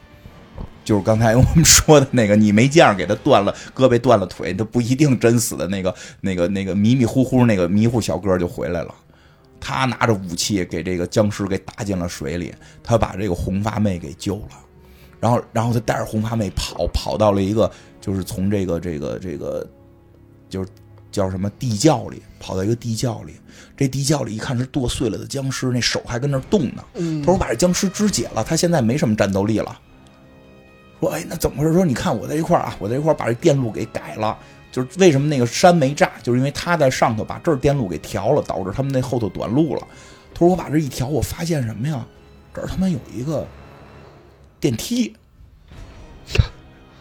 B: 就是刚才我们说的那个，你没见着给他断了胳膊断了腿，他不一定真死的那个那个那个迷迷糊糊那个迷糊小哥就回来了。他拿着武器给这个僵尸给打进了水里，他把这个红发妹给救了。然后，然后他带着红发妹跑跑到了一个，就是从这个这个这个，就是叫什么地窖里，跑到一个地窖里，这地窖里一看是剁碎了的僵尸，那手还跟那动呢。
A: 嗯
B: 他说我把这僵尸肢解了，他现在没什么战斗力了。说哎，那怎么回事？说你看我在一块儿啊，我在一块儿把这电路给改了，就是为什么那个山没炸，就是因为他在上头把这儿电路给调了，导致他们那后头短路了。他说我把这一调，我发现什么呀？这儿他妈有一个电梯，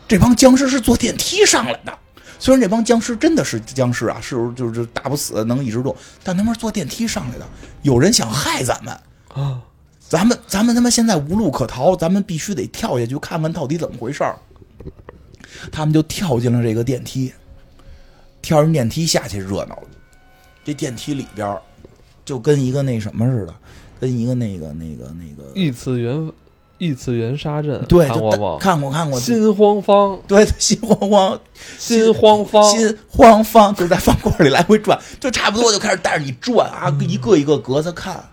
B: 这帮僵尸是坐电梯上来的。虽然这帮僵尸真的是僵尸啊，是就是打不死，能一直动，但他们是坐电梯上来的。有人想害咱们，
A: 啊，
B: 咱们咱们他妈现在无路可逃，咱们必须得跳下去看看到底怎么回事儿。他们就跳进了这个电梯，跳进电梯下去热闹了。这电梯里边就跟一个那什么似的，跟一个那个那个那个，
A: 异次元异次元杀阵，
B: 对，
A: 看过吗？
B: 看过看过，
A: 心慌慌，
B: 对心慌慌，
A: 心慌慌，
B: 心慌慌，就在方块里来回转，就差不多就开始带着你转啊，一个一个格子看。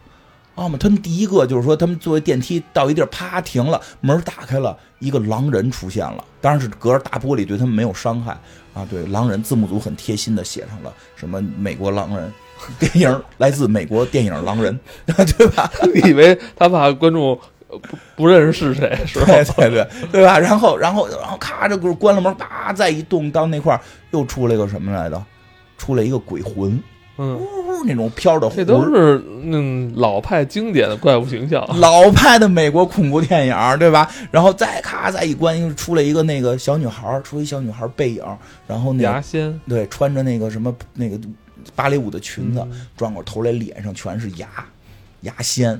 B: 啊嘛，他们第一个就是说，他们坐电梯到一地儿，啪停了，门打开了，一个狼人出现了，当然是隔着大玻璃，对他们没有伤害啊。对，狼人字幕组很贴心的写上了什么美国狼人电影，来自美国电影狼人，对吧？
A: 你 以为他怕观众呃不不认识是谁 是吧？
B: 对对对，对吧？然后然后然后咔，这不是关了门，叭再一动，到那块儿又出来个什么来着？出来一个鬼魂，
A: 嗯，
B: 呜那种飘的魂
A: 这都是嗯老派经典的怪物形象。
B: 老派的美国恐怖电影，对吧？然后再咔再一关，又出来一个那个小女孩，出一小女孩背影，然后那
A: 牙仙，
B: 对穿着那个什么那个芭蕾舞的裙子，
A: 嗯
B: 转过头来脸上全是牙，牙仙，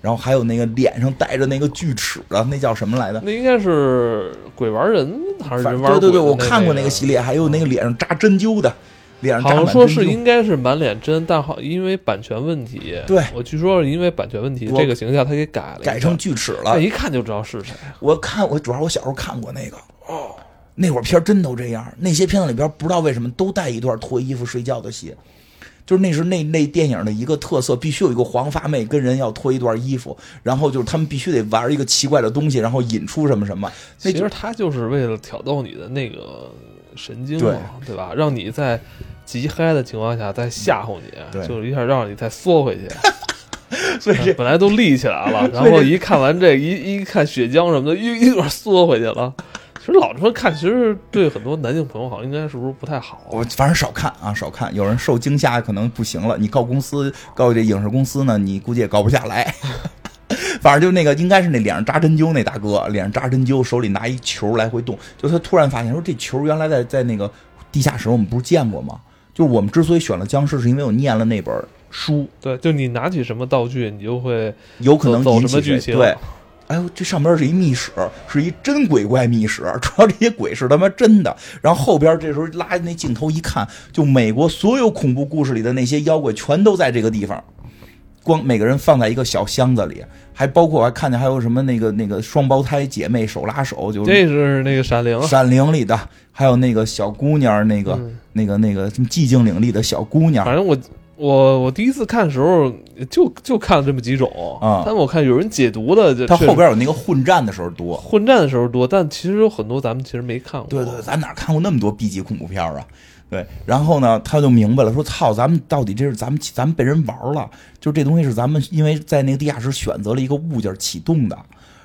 B: 然后还有那个脸上带着那个锯齿的，那叫什么来着？
A: 那应该是鬼玩人还是
B: 反
A: 人玩鬼？
B: 对对对，我看过那个系。列，还有那个脸上扎针灸的，脸上扎
A: 好像。说是应该是满脸针，但好因为版权问题，
B: 对
A: 我据说是因为版权问题，这个形象他给改了，
B: 改成锯齿了
A: 那，一看就知道是谁。
B: 我看我主要我小时候看过那个哦，那会儿片儿真都这样。那些片子里边不知道为什么都带一段脱衣服睡觉的戏，就是那是那那电影的一个特色，必须有一个黄发妹跟人要脱一段衣服，然后就是他们必须得玩一个奇怪的东西，然后引出什么什么。那
A: 其实他就是为了挑逗你的那个神经嘛，对吧？让你在极嗨的情况下再吓唬你，就是一下让你再缩回去。
B: 所以这
A: 本来都立起来了，然后一看完这一一看血浆什么的，又一会儿缩回去了。其实老这么看，其实对很多男性朋友好像应该是不是不太好？
B: 我反正少看啊，少看。有人受惊吓可能不行了，你告公司告这影视公司呢，你估计也告不下来。反正就那个应该是那脸上扎针灸那大哥，脸上扎针灸，手里拿一球来回动。就他突然发现说，这球原来在在那个地下室我们不是见过吗？就是我们之所以选了僵尸，是因为我念了那本书，
A: 对，就你拿起什么道具，你就会
B: 有可能
A: 走
B: 引起
A: 什么剧情。
B: 对，哎呦，这上边是一密室，是一真鬼怪密室，主要这些鬼是他妈真的。然后后边这时候拉那镜头一看，就美国所有恐怖故事里的那些妖怪全都在这个地方，光每个人放在一个小箱子里，还包括我还看见还有什么那个那个双胞胎姐妹手拉手，就是
A: 这是那个闪灵，
B: 闪灵里的，还有那个小姑娘，那个、
A: 嗯
B: 那个那个什么寂静岭里的小姑娘
A: 反，正我我我第一次看的时候就就看了这么几种
B: 啊
A: 但我看有人解读的，就
B: 它后边有那个混战的时候多。
A: 混战的时候多，但其实有很多咱们其实没看过。
B: 对对，咱哪看过那么多 B 级恐怖片啊？对，然后呢，他就明白了，说：“操，咱们到底这是咱们咱们被人玩了，就是这东西是咱们因为在那个地下室选择了一个物件启动的。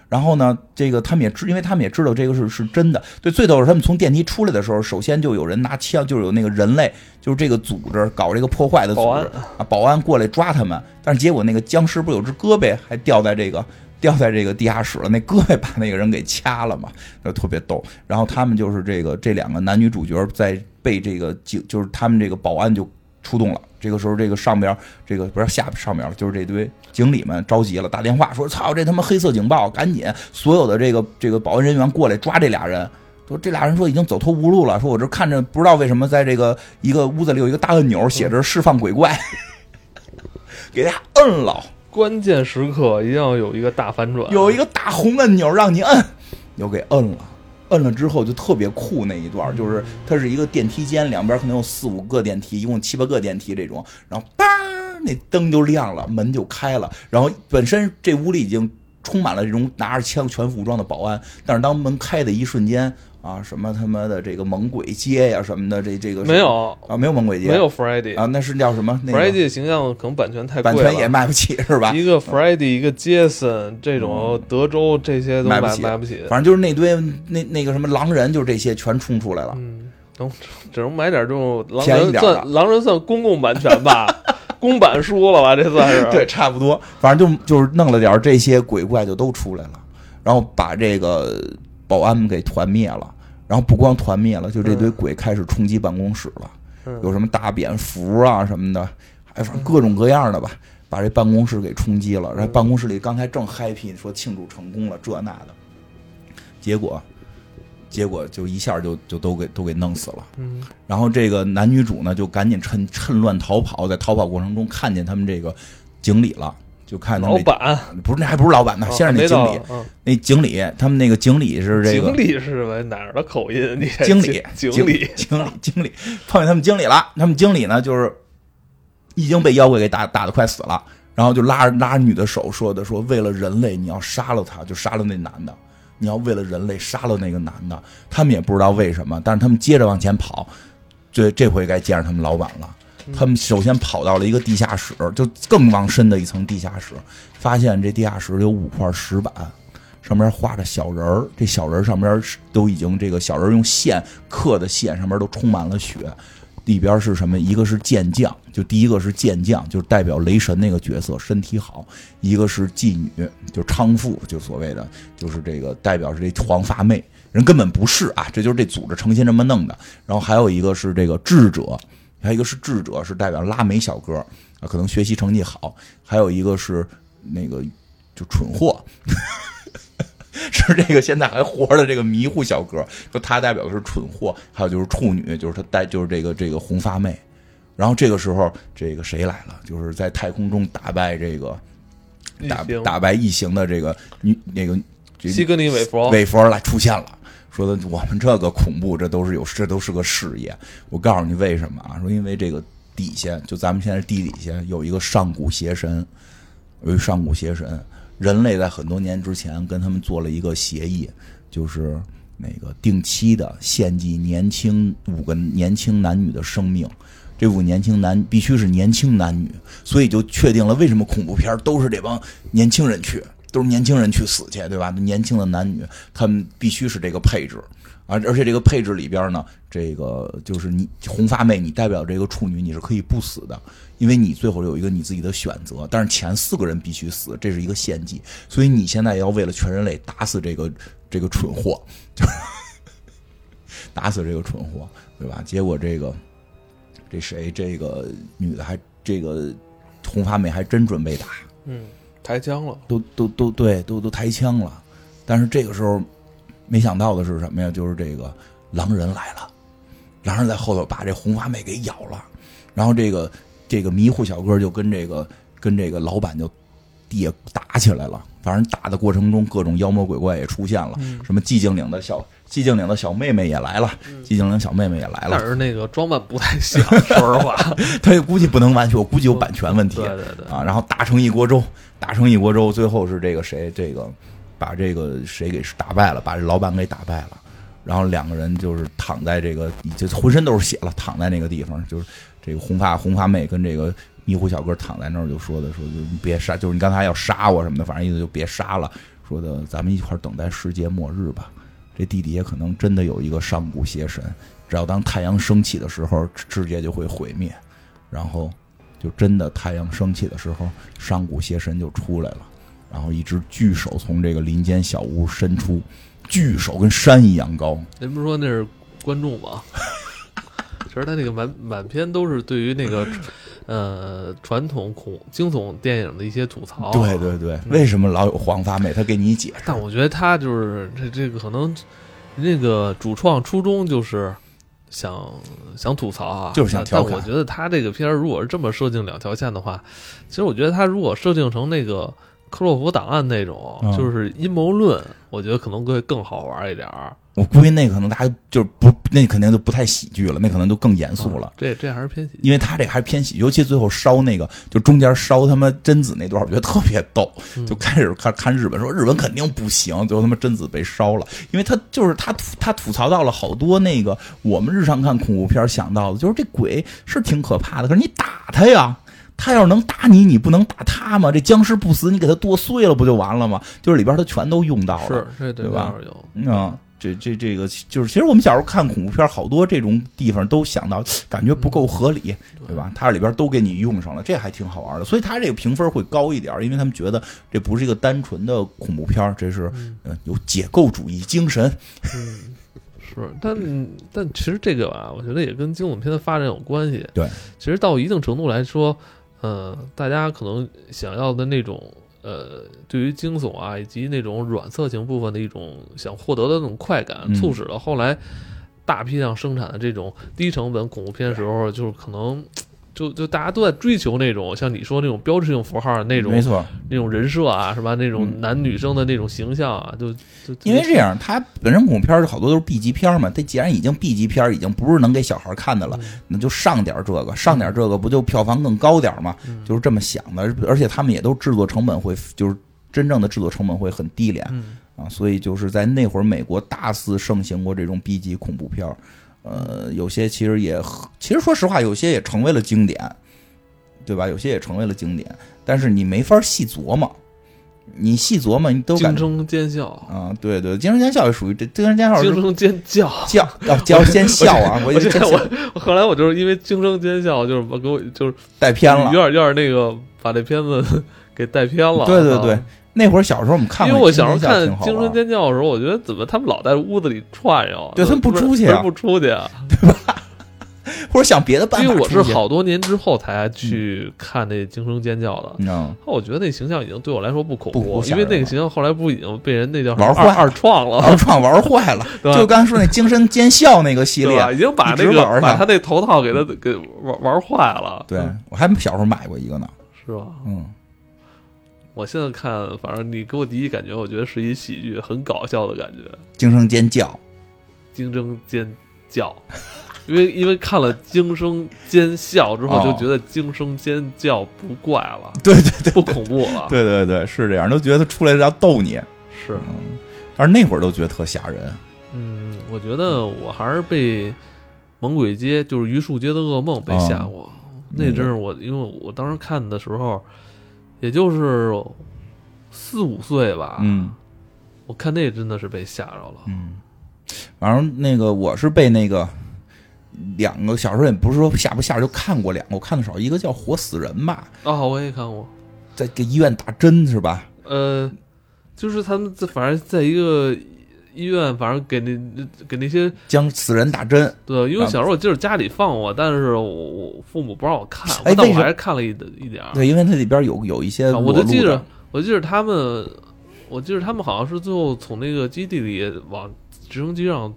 B: 然后呢，这个他们也知，因为他们也知道这个是是真的。对，最逗是他们从电梯出来的时候，首先就有人拿枪，就是有那个人类，就是这个组织搞这个破坏的组
A: 保安
B: 织啊，保安过来抓他们。但是结果那个僵尸不有只胳膊还掉在这个掉在这个地下室了，那胳膊把那个人给掐了嘛，就特别逗。然后他们就是这个这两个男女主角在被这个警，就是他们这个保安就出动了。这个时候，这个上边这个不是下上面了，就是这堆经理们着急了，打电话说：“操，这他妈黑色警报，赶紧所有的这个这个保安人员过来抓这俩人。”说这俩人说已经走投无路了，说我这看着不知道为什么在这个一个屋子里有一个大按钮，写着释放鬼怪，给他摁了。
A: 关键时刻一定要有一个大反转。
B: 有一个大红按钮让你摁，又给摁了。摁了之后就特别酷那一段，就是它是一个电梯间，两边可能有四五个电梯，一共七八个电梯这种，然后叭，那灯就亮了，门就开了，然后本身这屋里已经充满了这种拿着枪全副武装的保安，但是当门开的一瞬间啊，什么他妈的这个猛鬼街呀什么的，这这个
A: 没有
B: 啊，没有猛鬼街，
A: 没有 Friday
B: 啊，那是叫什么？那个
A: Friday 的形象可能版权太贵了，
B: 版权也卖不起是吧？
A: 一个 Friday，一个 Jason 这种德州这些都
B: 买不起
A: 买买不起，
B: 反正就是那堆那那个什么狼人，就是这些全冲出来了。
A: 嗯，能只能买点这种狼人算狼人算公共版权吧，公版书了吧？这算是
B: 对，差不多，反正就就是弄了点这些鬼怪就都出来了，然后把这个保安给团灭了，然后不光团灭了，就这堆
A: 嗯
B: 鬼开始冲击办公室了，
A: 嗯
B: 有什么大蝙蝠啊什么的，还反正各种各样的吧，把这办公室给冲击了。然后办公室里刚才正 happy 说庆祝成功了这那的，结果结果就一下就就都给都给弄死了。
A: 嗯
B: 然后这个男女主呢，就赶紧趁趁乱逃跑，在逃跑过程中看见他们这个经理了，就看
A: 老板
B: 不是那还不是老板呢，先是那经理，那经理他们那个经理是这个
A: 经理是什么哪儿的口音？你
B: 经理
A: 经
B: 经
A: 理
B: 经理经理碰见他们经理了，他们经理呢就是已经被妖怪给打打的快死了，然后就拉着拉着女的手说的说为了人类你要杀了他，就杀了那男的。你要为了人类杀了那个男的，他们也不知道为什么，但是他们接着往前跑，这这回该见着他们老板了。他们首先跑到了一个地下室，就更往深的一层地下室，发现这地下室有五块石板，上面画着小人儿，这小人上面都已经这个小人用线刻的线上面都充满了血，里边是什么？一个是健将，就第一个是健将，就代表雷神那个角色，身体好；一个是妓女，就娼妇，就所谓的就是这个代表是这黄发妹，人根本不是啊，这就是这组织成心这么弄的。然后还有一个是这个智者，还有一个是智者，是代表拉美小哥啊，可能学习成绩好；还有一个是那个就蠢货。是这个现在还活着的这个迷糊小哥，说他代表的是蠢货，还有就是处女，就是他带就是这个这个红发妹。然后这个时候，这个谁来了？就是在太空中打败这个打打败异形的这个女那个这
A: 西格尼韦佛，
B: 韦佛来出现了，说的我们这个恐怖，这都是有这都是个事业。我告诉你为什么啊？说因为这个底下就咱们现在地底下有一个上古邪神，有一上古邪神，人类在很多年之前跟他们做了一个协议，就是那个定期的献祭年轻五个年轻男女的生命。这五年轻男必须是年轻男女，所以就确定了为什么恐怖片都是这帮年轻人去，都是年轻人去死去，对吧？年轻的男女，他们必须是这个配置，而而且这个配置里边呢，这个就是你红发妹，你代表这个处女，你是可以不死的，因为你最后有一个你自己的选择，但是前四个人必须死，这是一个献祭，所以你现在要为了全人类打死这个这个蠢货，就是 打死这个蠢货，对吧？结果这个这谁这个女的还这个红发妹还真准备打，
A: 嗯，抬枪了，
B: 都都都对，都都抬枪了。但是这个时候，没想到的是什么呀？就是这个狼人来了，狼人在后头把这红发妹给咬了，然后这个这个迷糊小哥就跟这个跟这个老板就地下打起来了。反正打的过程中，各种妖魔鬼怪也出现了，
A: 嗯
B: 什么寂静岭的小寂静岭的小妹妹也来了，寂静岭小妹妹也来了
A: 但
B: 了。
A: 是那个装扮不太像，说实话，
B: 他也估计不能完全，我估计有版权问题。
A: 对对对，
B: 啊，然后打成一锅粥，打成一锅粥，最后是这个谁，这个把这个谁给打败了，把这老板给打败了，然后两个人就是躺在这个，就浑身都是血了，躺在那个地方，就是这个红发红发妹跟这个迷糊小哥躺在那儿，就说的说就你别杀，就是你刚才要杀我什么的，反正意思就别杀了，说的咱们一块儿等待世界末日吧。这地底下可能真的有一个上古邪神，只要当太阳升起的时候，世界就会毁灭，然后就真的太阳升起的时候，上古邪神就出来了，然后一只巨手从这个林间小屋伸出，巨手跟山一样高，
A: 人不是说那是观众吗？其实他那个满满篇都是对于那个呃传统恐惊悚电影的一些吐槽。
B: 对对对，为什么老有黄发妹？他给你解释。
A: 但我觉得他就是这这个可能那个主创初衷就是想想吐槽啊，
B: 就是想调侃
A: 但我觉得他这个片儿如果是这么设定两条线的话，其实我觉得他如果设定成那个克洛弗档案那种，
B: 嗯
A: 就是阴谋论，我觉得可能会更好玩一点儿。
B: 我估计那可能大家就是不，那肯定就不太喜剧了，那可能就更严肃了。
A: 这这还是偏喜剧，
B: 因为他这个还是偏喜剧，尤其最后烧那个，就中间烧他妈贞子那段，我觉得特别逗。
A: 嗯
B: 就开始看看日本说日本肯定不行，最后他妈贞子被烧了，因为他就是他吐他吐槽到了好多那个我们日常看恐怖片想到的，就是这鬼是挺可怕的，可是你打他呀。他要是能打你，你不能打他吗？这僵尸不死，你给他剁碎了不就完了吗？就是里边他全都用到了，
A: 是这
B: 对吧
A: 有。
B: 嗯，这这这个就是，其实我们小时候看恐怖片，好多这种地方都想到，感觉不够合理，对吧？它里边都给你用上了，这还挺好玩的。所以它这个评分会高一点，因为他们觉得这不是一个单纯的恐怖片，这是
A: 嗯
B: 呃有解构主义精神。
A: 嗯，是，但但其实这个吧，我觉得也跟惊悚片的发展有关系。
B: 对，
A: 其实到一定程度来说，呃，大家可能想要的那种。呃，对于惊悚啊，以及那种软色情部分的一种想获得的那种快感，
B: 嗯。
A: 促使了后来大批量生产的这种低成本恐怖片的时候，就是可能就就大家都在追求那种像你说那种标志性符号那种
B: 没错，
A: 那种人设啊，是吧？那种
B: 嗯
A: 男女生的那种形象啊，就就
B: 因为这样，它本身恐怖片好多都是 B 级片嘛，它既然已经 B 级片，已经不是能给小孩看的了，那就上点这个，上点这个不就票房更高点嘛？就是这么想的，而且他们也都制作成本会，就是真正的制作成本会很低廉。
A: 嗯
B: 啊，所以就是在那会儿，美国大肆盛行过这种 B 级恐怖片儿，呃，有些其实也，其实说实话，有些也成为了经典，对吧？有些也成为了经典，但是你没法细琢磨，你细琢磨，你都
A: 惊声尖叫，
B: 啊，对对，惊声尖笑也属于这，惊声尖笑
A: 惊声尖叫。
B: 叫要叫先笑啊，我
A: 我
B: 一直
A: 我我后来我就是因为惊声尖叫，就是把给我就是
B: 带偏了
A: 有。点有点那个把这片子给带偏了。
B: 对对对
A: 啊，
B: 那会儿小时候我们看过，
A: 因为我小时候看惊声尖叫的时候，我觉得怎么他们老在屋子里串悠？
B: 对他们不出去啊
A: 不出去啊？
B: 对吧或者想别的办法
A: 因为我是好多年之后才去看那惊声尖叫的。我觉得那形象已经对我来说不恐怖，因为那个形象后来不已经被人那叫
B: 玩坏
A: 二二创了，
B: 二创玩坏了，就刚才说那惊声尖笑那个系？列，
A: 已经把那个把他那头套给他给玩玩坏了，
B: 对我还小时候买过一个呢，
A: 是吧？
B: 嗯，
A: 我现在看，反正你给我第一感觉，我觉得是一喜剧，很搞笑的感觉，
B: 惊声尖叫，
A: 惊声尖叫。因为因为看了惊声尖笑之后，
B: 哦
A: 就觉得惊声尖叫不怪了，
B: 对对对
A: 不恐怖了。
B: 对对对，是这样，都觉得出来是要逗你，
A: 是，
B: 嗯，但是那会儿都觉得特吓人，
A: 嗯，我觉得我还是被《猛鬼街》就是榆树街的噩梦被吓过。那阵儿我因为我当时看的时候，也就是四五岁吧，
B: 嗯
A: 我看那真的是被吓着了。
B: 嗯，反正那个我是被那个。两个小时候也不是说吓不吓着，就看过两个，我看的少，一个叫《活死人》吧，
A: 哦，我也看过，
B: 在给医院打针是吧？
A: 呃，就是他们在反正在一个医院，反正给那给那些
B: 将死人打针，
A: 对，因为
B: 啊。
A: 小时候我记得家里放过，但是我我父母不让我看，
B: 哎
A: 但我还是看了一一点儿。
B: 对，因为它里边有有一些
A: 啊我就记着我记得他们，我记得他们好像是最后从那个基地里往直升机上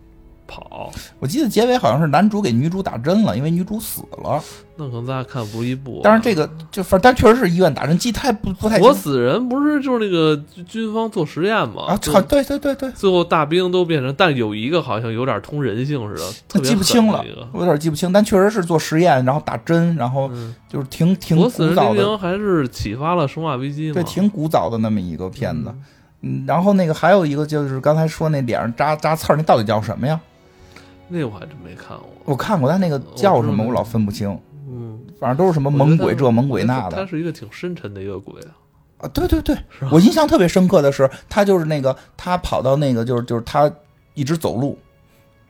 A: 跑，
B: 我记得结尾好像是男主给女主打针了，因为女主死了。
A: 那可能咱俩看不是一部。
B: 但是这个就反正但确实是医院打针，记太不不太
A: 活
B: 清
A: 死人不是就是那个军方做实验嘛？
B: 啊，对对对对，
A: 最后大兵都变成，但有一个好像有点通人性似的，特
B: 他
A: 别
B: 记不清了我有点记不清，但确实是做实验，然后打针，然后
A: 嗯，
B: 就是挺挺古
A: 活死人
B: 早的，
A: 还是启发了生化危机嘛？
B: 对，挺古早的那么一个片子。
A: 嗯
B: 嗯，然后那个还有一个就是刚才说那脸上扎扎刺儿，那到底叫什么呀？
A: 那我还真没看过。
B: 我看过，但那个叫什么
A: 我
B: 老分不清，
A: 嗯，
B: 反正都是什么猛鬼这猛鬼那的
A: 他是一个挺深沉的一个鬼啊。
B: 啊。对对对，我印象特别深刻的是，他就是那个他跑到那个就是就是他一直走路，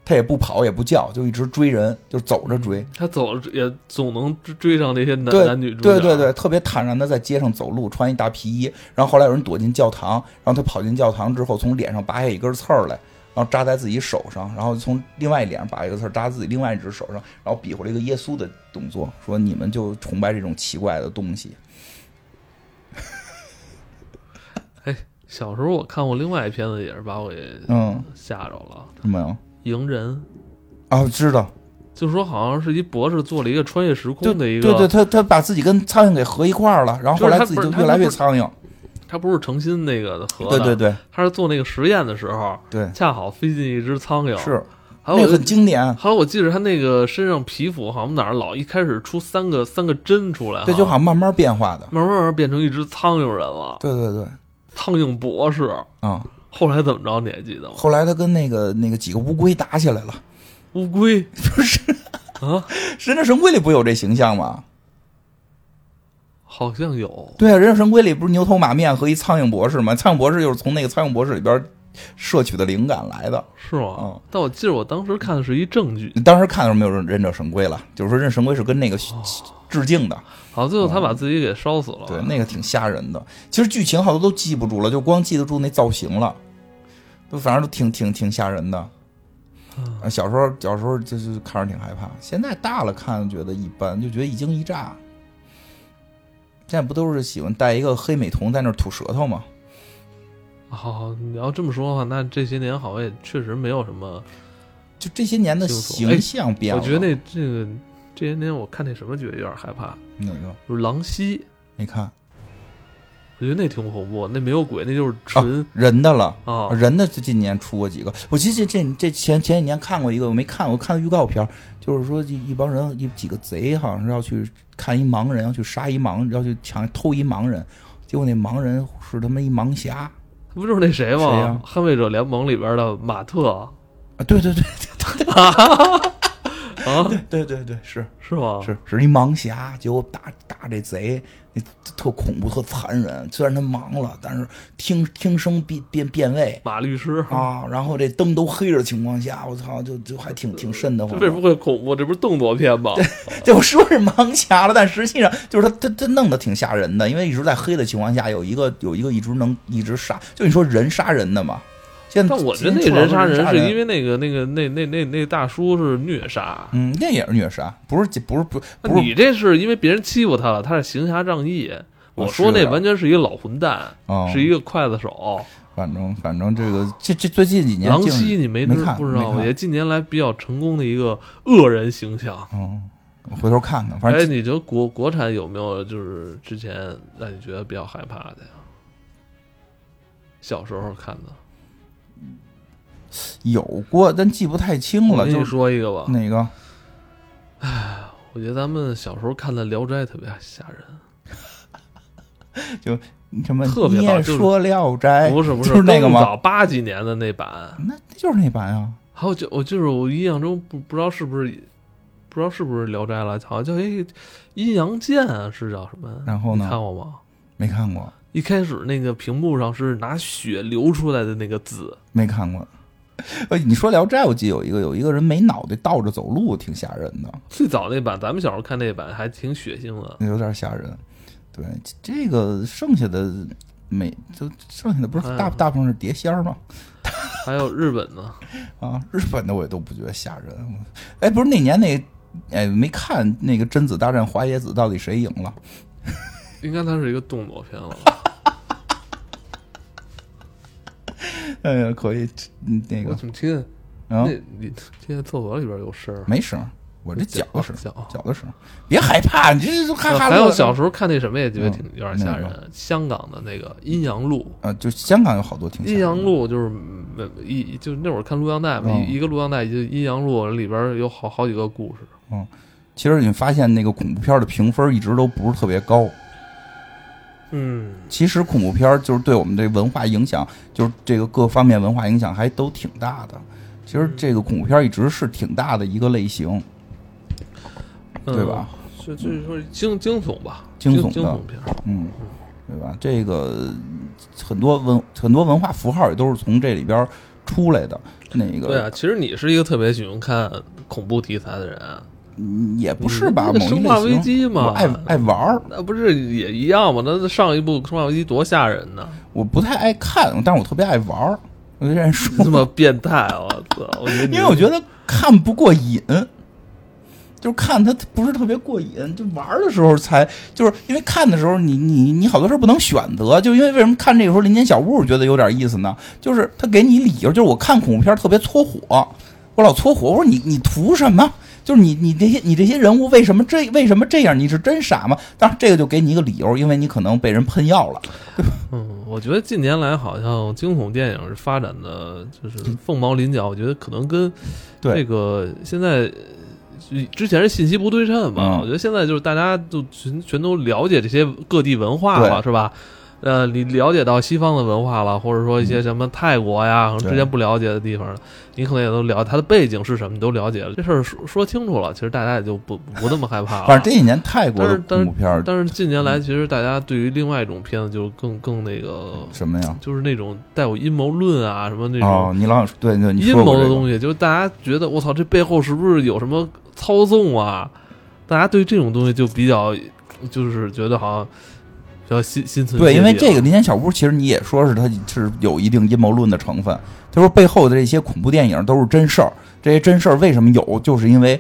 B: 他也不跑也不叫，就一直追人，就走着追。
A: 他走了也总能追追上那些男男女主角。
B: 对对对，，特别坦然的在街上走路，穿一大皮衣。然后后来有人躲进教堂，然后他跑进教堂之后，从脸上拔下一根刺儿来，然后扎在自己手上，然后从另外一脸上把一个刺儿扎自己另外一只手上，然后比划了一个耶稣的动作，说你们就崇拜这种奇怪的东西。
A: 哎小时候我看过另外一片子，也是把我给
B: 嗯，
A: 吓着了，
B: 什么呀？
A: 《迎人》。
B: 啊，知道，
A: 就是说，好像是一博士做了一个穿越时空的一个，
B: 对对，他他把自己跟苍蝇给合一块儿了，然后后来自己就越来越苍蝇。
A: 他不是诚心那个合的，
B: 对对对
A: 他是做那个实验的时候，
B: 对，
A: 恰好飞进一只苍蝇，
B: 是
A: 还有
B: 那个很经典。
A: 还有我记得他那个身上皮肤好像哪儿老一开始出三个三个针出来，
B: 对，就好像慢慢变化的。
A: 慢慢慢慢变成一只苍蝇人了，
B: 对对对，
A: 苍蝇博士。
B: 啊、
A: 后来怎么着你还记得吗？
B: 后来他跟那个那个几个乌龟打起来了，
A: 乌龟
B: 不是
A: 啊，《
B: 神者神龟》里不有这形象吗？
A: 好像有，
B: 对啊，《忍者神龟》里不是牛头马面和一苍蝇博士吗？苍蝇博士就是从那个苍蝇博士里边摄取的灵感来的。
A: 是吗？
B: 嗯
A: 但我记得我当时看的是一正剧，
B: 你当时看的时候没有忍忍者神龟了，就是说忍者神龟是跟那个
A: 哦
B: 致敬的，
A: 好像最后他把自己给烧死了。
B: 对，那个挺吓人的。其实剧情好多都记不住了，就光记得住那造型了，都反正都挺挺挺吓人的。啊小时候小时候就是看着挺害怕，现在大了看觉得一般，就觉得一惊一乍。现在不都是喜欢戴一个黑美瞳在那儿吐舌头吗？
A: 好，你要这么说的话，那这些年好像也确实没有什么。
B: 就这些年的形象变了。
A: 我觉得那这个这些年我看那什么，觉得有点害怕，
B: 哪个
A: 就是狼溪，
B: 没看
A: 我觉得那挺恐怖，那没有鬼，那就是纯
B: 人的了。
A: 啊
B: 人的这今年出过几个，我记得这这这前前几年看过一个，我没看，我看预告片儿，就是说一一帮人一几个贼好像是要去看一盲人，要去杀一盲，要去抢偷一盲人，结果那盲人是他妈一盲侠
A: 不就是那谁吗？
B: 谁呀
A: 捍卫者联盟里边的马特
B: 啊！对对对
A: 啊，
B: 对对对对，是
A: 是吗？
B: 是是一盲侠，结果打打这贼，那特恐怖特残忍。虽然他盲了，但是听听声辨辨辨位。
A: 马律师，
B: 啊，然后这灯都黑着情况下，我操，就就还挺挺瘆得慌。
A: 这为什么会恐怖？这不是动作片吗？
B: 对，我说是盲侠了，但实际上就是他他他弄得挺吓人的，因为一直在黑的情况下，有一个有一个一直能一直杀，就你说人杀人的嘛。现在
A: 但我觉得那人杀
B: 人
A: 人是因为那个那个那那那那大叔是虐杀，
B: 嗯，那也是虐杀，不是不是不
A: 那
B: 不是
A: 你这是因为别人欺负他了，他是行侠仗义。我说那完全是一个老混蛋，
B: 哦
A: 是一个筷子手。
B: 反正反正这个这这最近几年
A: 狼
B: 净
A: 溪你没
B: 没看
A: 不知道也近年来比较成功的一个恶人形象。
B: 嗯，回头看看，反
A: 哎，
B: 正
A: 你觉得国国产有没有就是之前让你觉得比较害怕的呀？小时候看的，
B: 有过，但记不太清了。就
A: 说一个吧，
B: 哪个？
A: 哎我觉得咱们小时候看的《聊斋》特别吓人。
B: 就什么？
A: 特别
B: 你也
A: 棒就是
B: 说《聊斋》
A: 不是不
B: 是就是那个吗？
A: 早八几年的那版，
B: 那就是那版啊。
A: 还有就我就是我印象中不不知道是不是不知道是不是《聊斋》了，好像叫一阴阳剑啊，是叫什么？
B: 然后呢
A: 看过吗？
B: 没看过，
A: 一开始那个屏幕上是拿血流出来的那个字，
B: 没看过。呃，你说《聊斋》，我记得有一个有一个人没脑袋倒着走路，挺吓人的，
A: 最早那版咱们小时候看那版还挺血腥的。
B: 有点吓人。对，这个剩下的没，就剩下的不是大
A: 哎
B: 大部分是碟仙儿吗？
A: 还有日本的，
B: 啊，日本的我也都不觉得吓人。哎，不是那年那，哎，没看那个贞子大战花野子，到底谁赢了？
A: 应该它是一个动作片了吧。
B: 哎呀，可以，嗯，那
A: 我
B: 个
A: 怎么听那，你听见厕所里边有声儿？
B: 没声儿，我这脚的声儿，
A: 脚。
B: 脚的声儿，别害怕，你这哈哈。
A: 还有小时候看那什么也觉得挺
B: 嗯
A: 有点吓人，香港的那个《阴阳路
B: 啊，就香港有好多挺》，《
A: 阴阳路就是嗯一就那会儿看录像带嘛，一个录像带就《阴阳路》里边有好好几个故事。
B: 嗯其实你发现那个恐怖片的评分一直都不是特别高。
A: 嗯，
B: 其实恐怖片就是对我们这文化影响，就是这个各方面文化影响还都挺大的。其实这个恐怖片一直是挺大的一个类型，对吧？
A: 就就是说惊惊悚吧，
B: 惊悚的
A: 惊悚片。
B: 嗯，对吧？这个很多文很多文化符号也都是从这里边出来的。那个
A: 对啊，其实你是一个特别喜欢看恐怖题材的人，
B: 嗯也不是吧？某
A: 生化危，机嘛
B: 我爱爱玩儿，
A: 那不是也一样吗？那上一部《生化危机》多吓人呢！
B: 我不太爱看，但是我特别爱玩儿。我就认识
A: 你这么变态，我操！我觉得
B: 因为我觉得看不过瘾，就是看它不是特别过瘾，就玩儿的时候才就是因为看的时候你你你好多事儿不能选择，就因为为什么看这个时候林间小屋觉得有点意思呢？就是他给你理由，就是我看恐怖片特别搓火，我老搓火，我说你你图什么？就是你你这些你这些人物为什么这为什么这样？你是真傻吗？当然这个就给你一个理由，因为你可能被人喷药了？
A: 嗯，我觉得近年来好像惊悚电影发展的就是凤毛麟角，我觉得可能跟这个现在之前是信息不对称嘛，
B: 嗯
A: 我觉得现在就是大家都全全都了解这些各地文化了，是吧？呃，你了解到西方的文化了，或者说一些什么泰国呀，之前不了解的地方，你可能也都了解它的背景是什么，你都了解了。这事儿说说清楚了，其实大家也就不不那么害怕了。
B: 反正这几年泰国的
A: 但是但是
B: 恐怖片儿
A: 但是近年来，其实大家对于另外一种片子，就更更那个，
B: 什么呀？
A: 就是那种带有阴谋论啊，什么那
B: 哦，
A: 种
B: 你老对对，你
A: 阴谋的东西，就是大家觉得我操，这背后是不是有什么操纵啊？大家对这种东西就比较，就是觉得好像比较心心存
B: 对，因为这个林间小屋，其实你也说是它是有一定阴谋论的成分。他说背后的这些恐怖电影都是真事儿，这些真事儿为什么有？就是因为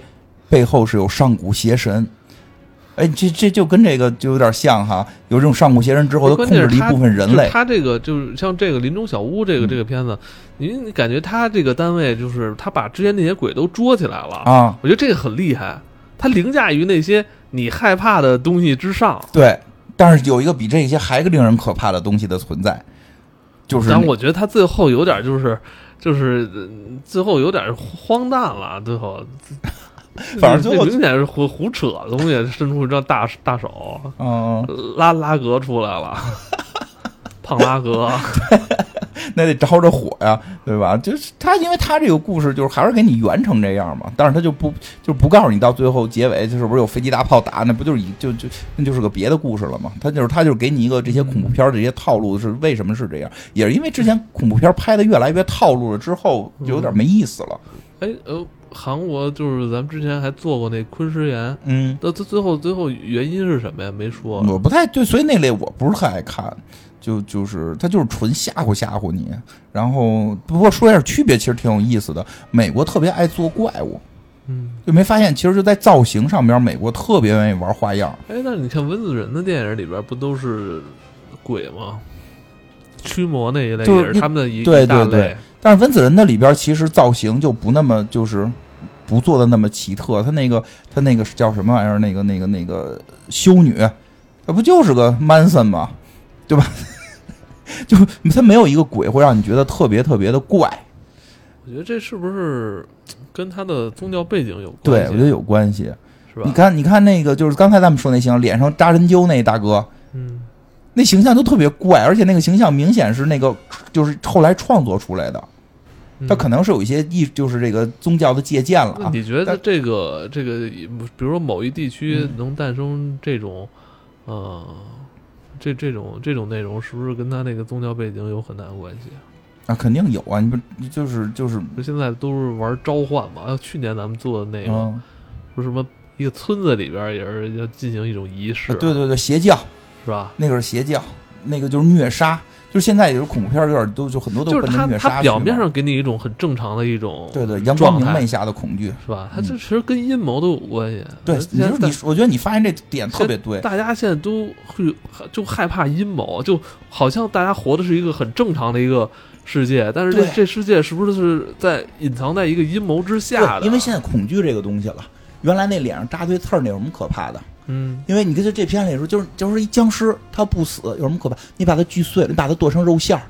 B: 背后是有上古邪神。哎，这这就跟这个就有点像哈，有这种上古邪神之后，他控制了一部分人类。
A: 他这个就是像这个《林中小屋》这个
B: 嗯
A: 这个片子，你你感觉他这个单位就是他把之前那些鬼都捉起来了，
B: 啊，
A: 我觉得这个很厉害，他凌驾于那些你害怕的东西之上。
B: 对，但是有一个比这些还令人可怕的东西的存在，就是
A: 但我觉得他最后有点就是就是呃最后有点荒诞了，最后。
B: 反正最后
A: 明显是胡胡扯的东西，伸出一张大大手，
B: 嗯，
A: 拉拉格出来了，胖拉格，
B: 那得着着火呀，对吧？就是他，因为他这个故事就是还是给你圆成这样嘛，但是他就不就不告诉你到最后结尾就是不是有飞机大炮打，那不就是一就就那就是个别的故事了嘛？他就是他就是给你一个这些恐怖片儿这些套路是为什么是这样，也是因为之前恐怖片拍的越来越套路了之后，就有点没意思了。
A: 哎呃，韩国就是咱们之前还做过那昆师岩，
B: 嗯，
A: 那最最后最后原因是什么呀？没说。
B: 我不太对，所以那类我不是太爱看。就就是他就是纯吓唬吓唬你，然后不过说一下区别，其实挺有意思的。美国特别爱做怪物，
A: 嗯，
B: 就没发现，其实就在造型上边，美国特别愿意玩花样。
A: 哎，但是你看温子仁的电影里边不都是鬼吗？驱魔那一类
B: 就是
A: 也是他们的一
B: 对对对
A: 类。
B: 但是温子仁的里边其实造型就不那么就是不做的那么奇特，他那个他那个叫什么玩意儿？那个那个那个修女，那不就是个 Manson 吗？对吧？就他没有一个鬼会让你觉得特别特别的怪。
A: 我觉得这是不是跟他的宗教背景有关
B: 对，我觉得有关系。
A: 是吧？
B: 你看，你看那个，就是刚才咱们说那形象，脸上扎针灸那大哥，
A: 嗯，
B: 那形象都特别怪，而且那个形象明显是那个就是后来创作出来的。他可能是有一些艺，就是这个宗教的借鉴了啊。
A: 那你觉得
B: 但
A: 这个这个，比如说某一地区
B: 嗯
A: 能诞生这种，呃，这这种这种内容，是不是跟他那个宗教背景有很大的关系？
B: 啊，肯定有啊！你不就是就是，
A: 现在都是玩召唤嘛？啊，去年咱们做的那个，
B: 嗯，
A: 说什么一个村子里边也是要进行一种仪式，
B: 对对对，邪教
A: 是吧？
B: 那个是邪教，那个就是虐杀，就是现在有恐怖片有点都就很多都
A: 就是他
B: 奔着虐杀
A: 他表面上给你一种很正常的一种
B: 对对阳光明媚下的恐惧。
A: 是吧？他
B: 嗯
A: 这其实跟阴谋都有关系。
B: 对，你你，我觉得你发现这点特别对。
A: 大家现在都会就害怕阴谋，就好像大家活的是一个很正常的一个世界，但是这这世界是不是是在隐藏在一个阴谋之下的？
B: 因为现在恐惧这个东西了。原来那脸上扎堆刺儿那有什么可怕的？
A: 嗯，
B: 因为你跟这这片里说，就是就是一僵尸，他不死有什么可怕？你把它锯碎了，你把它剁成肉馅儿，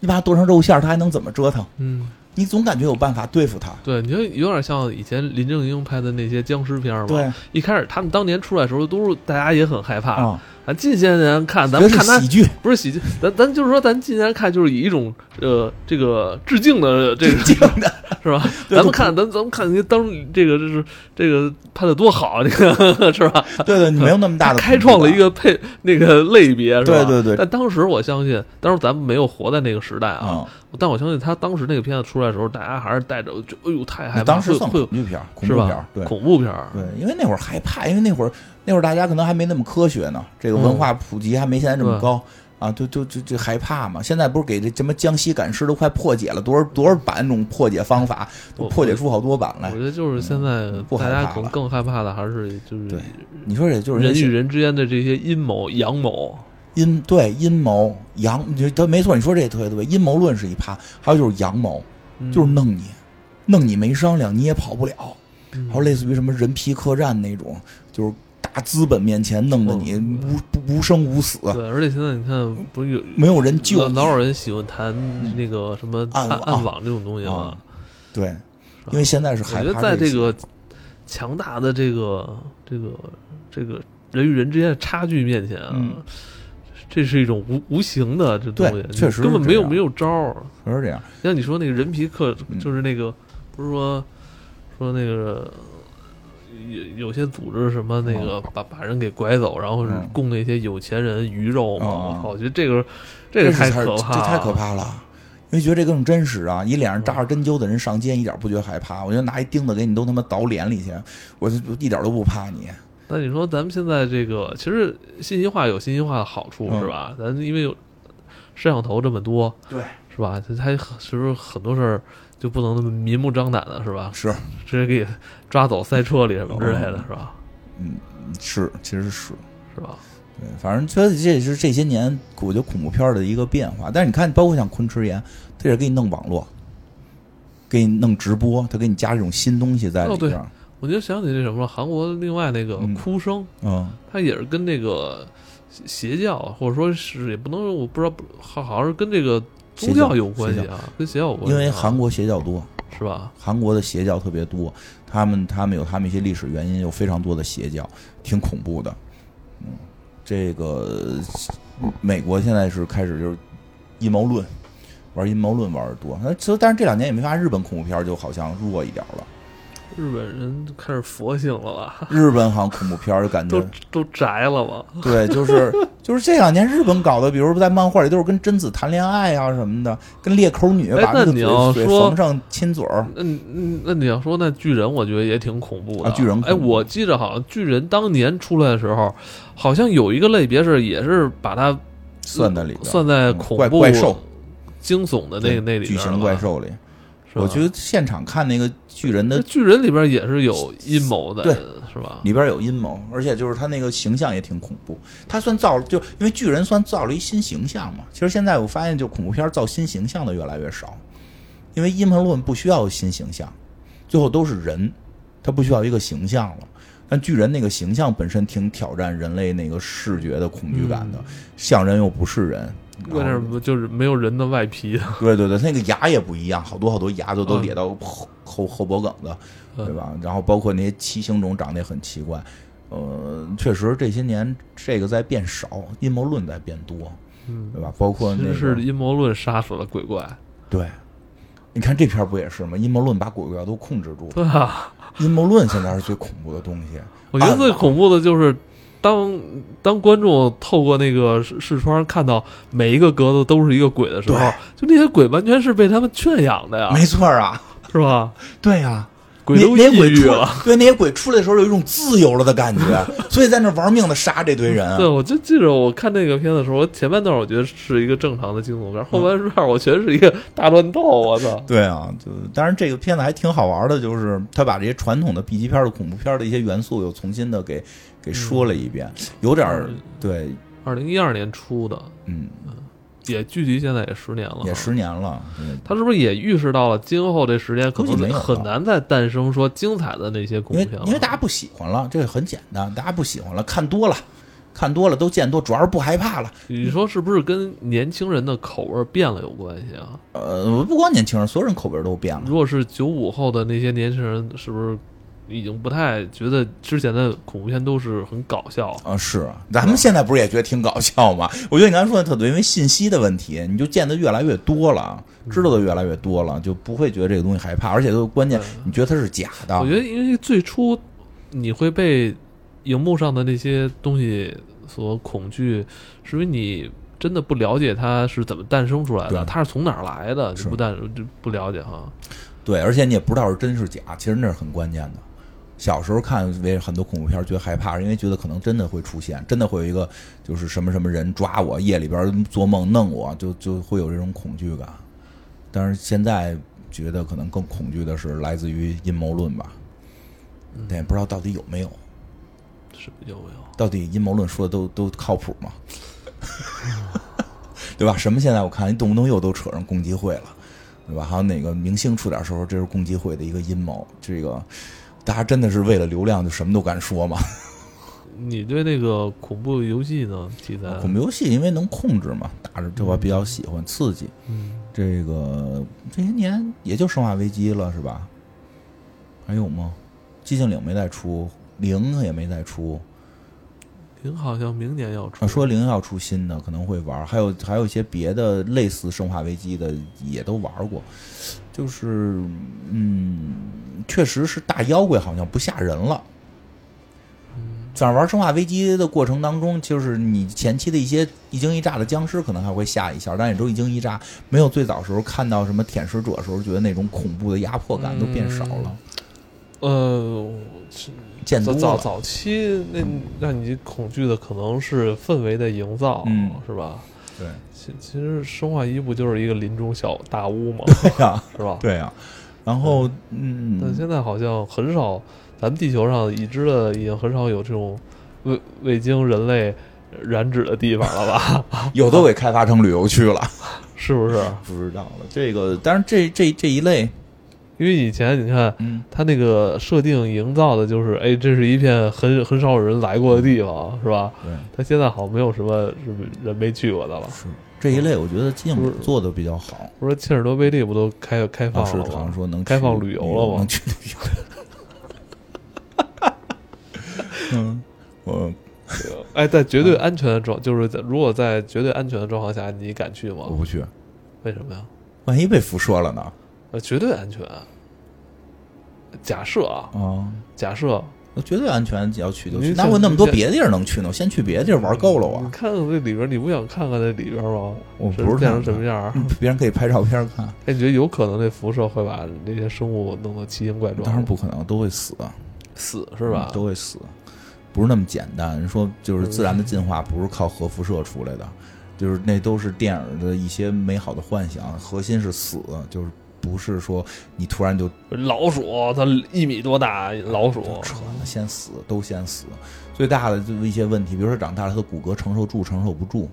B: 你把它剁成肉馅儿，他还能怎么折腾？
A: 嗯，
B: 你总感觉有办法对付他。
A: 对，你就有点像以前林正英拍的那些僵尸片吧。
B: 对，
A: 一开始他们当年出来的时候，都是大家也很害怕。
B: 啊，
A: 啊，近些年看，咱们看他
B: 喜剧，
A: 不是喜剧，咱咱就是说，咱近年看就是以一种呃这个致敬的这个。是吧？咱们看，咱咱们看，当这个就是这个拍的多好，这个 是吧？
B: 对对，你没有那么大的
A: 开创了一
B: 个
A: 个配那个类别，是吧？
B: 对对对
A: 但当时我相信，当时咱们没有活在那个时代啊，
B: 啊，
A: 但我相信他当时那个片子出来的时候，大家还是带着就哎呦太害怕，
B: 当时算
A: 会会
B: 恐惧片儿，恐
A: 是吧
B: 怖片儿，？对
A: 恐怖片儿，
B: 对，因为那会儿害怕，因为那会儿那会儿大家可能还没那么科学呢，这个文化普及还没现在这么
A: 对
B: 高。啊，就就就就害怕嘛！现在不是给这什么江西赶尸都快破解了多少多少版那种破解方法，都破解出好多版来
A: 我。觉得就是现在
B: 不害
A: 大家
B: 怕了
A: 可能更害怕的还是就是
B: 对你说这就是
A: 人与人之间的这些阴谋阳谋，
B: 阴对阴谋阳，你他没错，你说这也特别对，阴谋论是一趴，还有就是阳谋，
A: 嗯
B: 就是弄你，弄你没商量，你也跑不了。
A: 嗯
B: 还有类似于什么人皮客栈那种，就是大资本面前弄得你无无生无死，
A: 对，而且现在你看，不是有
B: 没有人救，
A: 老老有人喜欢谈那个什么暗
B: 暗网
A: 这种东西嘛
B: 啊？对，因为现在是害
A: 我觉得在这个强大的这个这个这个人与人之间的差距面前啊，
B: 嗯
A: 这是一种无无形的这东西，
B: 确实
A: 根本没有没有招儿。
B: 是这样，
A: 像你说那个人皮客，
B: 嗯
A: 就是那个不是说说那个。有有些组织什么那个把把人给拐走，然后供那些有钱人鱼肉嘛？
B: 嗯
A: 我靠，我觉得这个这个太可怕了，
B: 这太可怕了。因为觉得这更真实啊！你脸上扎着针灸的人上街，一点不觉得害怕。我觉得拿一钉子给你都他妈倒脸里去，我就一点都不怕你。
A: 那你说咱们现在这个，其实信息化有信息化的好处
B: 嗯
A: 是吧？咱因为有摄像头这么多，
B: 对，
A: 是吧？它它是不是很多事儿就不能那么明目张胆的，是吧？
B: 是
A: 直接给抓走塞车里什么之类的，
B: 哦
A: 是吧？
B: 嗯是，其实是。
A: 是吧？
B: 对，反正觉得这也是这些年我觉得恐怖片的一个变化。但是你看，包括像昆池岩，他也给你弄网络，给你弄直播，他给你加这种新东西在里
A: 哦对
B: 边。
A: 我就想起那什么了，韩国另外那个
B: 嗯
A: 哭声，
B: 嗯，
A: 他也是跟那个邪教，或者说是也不能，我不知道，好好像是跟这个宗
B: 邪教
A: 教有关系啊，跟邪教有关系啊，
B: 因为韩国邪教多，
A: 是吧？
B: 韩国的邪教特别多，他们他们有他们一些历史原因，有非常多的邪教，挺恐怖的。嗯，这个美国现在是开始就是阴谋论，玩阴谋论玩的多。那其实但是这两年也没发现日本恐怖片就好像弱一点了。
A: 日本人开始佛性了吧？
B: 日本好像恐怖片儿就感觉
A: 都都宅了吧？
B: 对，就是 就是这两年日本搞的，比如在漫画里都是跟贞子谈恋爱啊什么的，跟裂口女
A: 哎
B: 把那个
A: 那你要
B: 嘴缝上亲嘴儿。
A: 那嗯那你要说那巨人，我觉得也挺恐怖的。
B: 啊巨人
A: 哎，我记着好像巨人当年出来的时候，好像有一个类别是也是把它
B: 算在里边
A: 算在恐怖、
B: 怪兽、
A: 惊悚的那那里边
B: 巨型
A: 了
B: 怪兽里，我觉得现场看那个巨人的
A: 巨人里边也是有阴谋的，
B: 对
A: 是吧？
B: 里边有阴谋，而且就是他那个形象也挺恐怖。他算造，就因为巨人算造了一新形象嘛。其实现在我发现，就恐怖片造新形象的越来越少，因为阴谋论不需要新形象，最后都是人，他不需要一个形象了。但巨人那个形象本身挺挑战人类那个视觉的恐惧感的，像人又不是人。
A: 关键不就是没有人的外皮？
B: 对对对，那个牙也不一样，好多好多牙都都
A: 嗯
B: 咧到后后后脖梗子，
A: 嗯
B: 对吧？然后包括那些畸形种长得也很奇怪，呃，确实这些年这个在变少，阴谋论在变多，
A: 嗯，
B: 对吧？包括那个
A: 实是阴谋论杀死了鬼怪，
B: 对，你看这片儿不也是吗？阴谋论把鬼怪都控制住，
A: 对啊。
B: 阴谋论现在是最恐怖的东西。
A: 我觉得最恐怖的就是当当观众透过那个视视窗看到每一个格子都是一个鬼的时候，就那些鬼完全是被他们圈养的呀，
B: 没错儿啊，
A: 是吧？
B: 对呀、
A: 鬼都抑郁了。
B: 对那些鬼出来的时候有一种自由了的感觉，所以在那玩命的杀这堆人。
A: 对，我就记着我看那个片子的时候，我前半段我觉得是一个正常的惊悚片，后半段我觉得是一个大乱斗。我操！
B: 对啊，就当然这个片子还挺好玩的，就是他把这些传统的 B 级片的恐怖片的一些元素又重新的给给说了一遍，有点对，
A: 二零一二年出的，
B: 嗯，
A: 也距离现在也十年了，
B: 也十年了，嗯
A: 他是不是也预示到了今后这十年可能很难再诞生说精彩的那些恐
B: 因为
A: 怖片了？
B: 因为大家不喜欢了，这个很简单，大家不喜欢了，看多了，看多了都见多，主要是不害怕了。
A: 你说是不是跟年轻人的口味变了有关系啊？
B: 呃，不光年轻人，所有人口味都变了。
A: 如果是九五后的那些年轻人，是不是已经不太觉得之前的恐怖片都是很搞笑？
B: 啊，是啊，咱们现在不是也觉得挺搞笑吗？我觉得你刚才说的特对，因为信息的问题，你就见的越来越多了，知道的越来越多了，就不会觉得这个东西害怕，而且都关键，你觉得它是假的。
A: 我觉得，因为最初你会被荧幕上的那些东西所恐惧，是因为你真的不了解它是怎么诞生出来的，它是从哪儿来的，
B: 是
A: 你不但就不了解哈。
B: 对，而且你也不知道是真是假，其实那是很关键的。小时候看为很多恐怖片儿觉得害怕，因为觉得可能真的会出现，真的会有一个就是什么什么人抓我，夜里边做梦弄我，就就会有这种恐惧感。但是现在觉得可能更恐惧的是来自于阴谋论吧，但也不知道到底有没有，
A: 是有没有？
B: 到底阴谋论说的都都靠谱吗？对吧？什么现在我看一动不动又都扯上共济会了，对吧？还有哪个明星出点时候，这是共济会的一个阴谋。这个大家真的是为了流量就什么都敢说吗？
A: 你对那个恐怖游戏呢？题材？
B: 恐怖游戏因为能控制嘛，打着这我比较喜欢，刺激。
A: 嗯，
B: 这个这些年也就《生化危机》了，是吧？还有吗？寂静岭没再出，零也没再出。
A: 零好像明年要出。
B: 啊，说零要出新的，可能会玩。还有还有一些别的类似《生化危机》的也都玩过。就是嗯，确实是大妖怪好像不吓人了。在玩《生化危机》的过程当中，就是你前期的一些一惊一乍的僵尸可能还会吓一下，但也都一惊一乍，没有最早时候看到什么舔食者时候觉得那种恐怖的压迫感都变少了。
A: 呃，
B: 见多了。
A: 早早期那让你恐惧的可能是氛围的营造，
B: 嗯，
A: 是吧？
B: 对，
A: 其其实生化一不就是一个林中小大屋吗？
B: 对呀，
A: 是吧？
B: 对呀。然后，嗯，
A: 但现在好像很少，咱们地球上已知的已经很少有这种未未经人类染指的地方了吧？
B: 有都给开发成旅游区了，
A: 是不是？
B: 不知道了。这个，但是这这这一类。
A: 因为以前你看，
B: 嗯，
A: 他那个设定营造的就是，哎，这是一片很很少有人来过的地方，是吧？
B: 对。
A: 他现在好像没有什么人没去过的了。
B: 是这一类，我觉得镜做的比较好。
A: 我说切尔诺贝利不都开开放了吗？
B: 好像说能
A: 开放旅游了吗？
B: 能去旅游。嗯，我，
A: 哎，在绝对安全的状，就是在如果在绝对安全的状况下，你敢去吗？
B: 我不去。
A: 为什么呀？
B: 万一被辐射了呢？
A: 呃，绝对安全。假设啊，
B: 啊，
A: 假设
B: 绝对安全，要去就去。哪我那么多别的地儿能去呢？先去别的地儿玩够了啊！
A: 你看看那里边，你不想看看那里边吗？
B: 我不是
A: 变成什么样？
B: 别人可以拍照片看。
A: 哎，你觉得有可能那辐射会把那些生物弄得奇形怪状？
B: 当然不可能，都会死，
A: 死是吧？
B: 都会死，不是那么简单。人说就是自然的进化不是靠核辐射出来的，就是那都是电影的一些美好的幻想，核心是死，就是。不是说你突然就
A: 老鼠，它一米多大老鼠，
B: 扯呢，先死都先死。最大的就是一些问题，比如说长大了，它的骨骼承受住承受不住，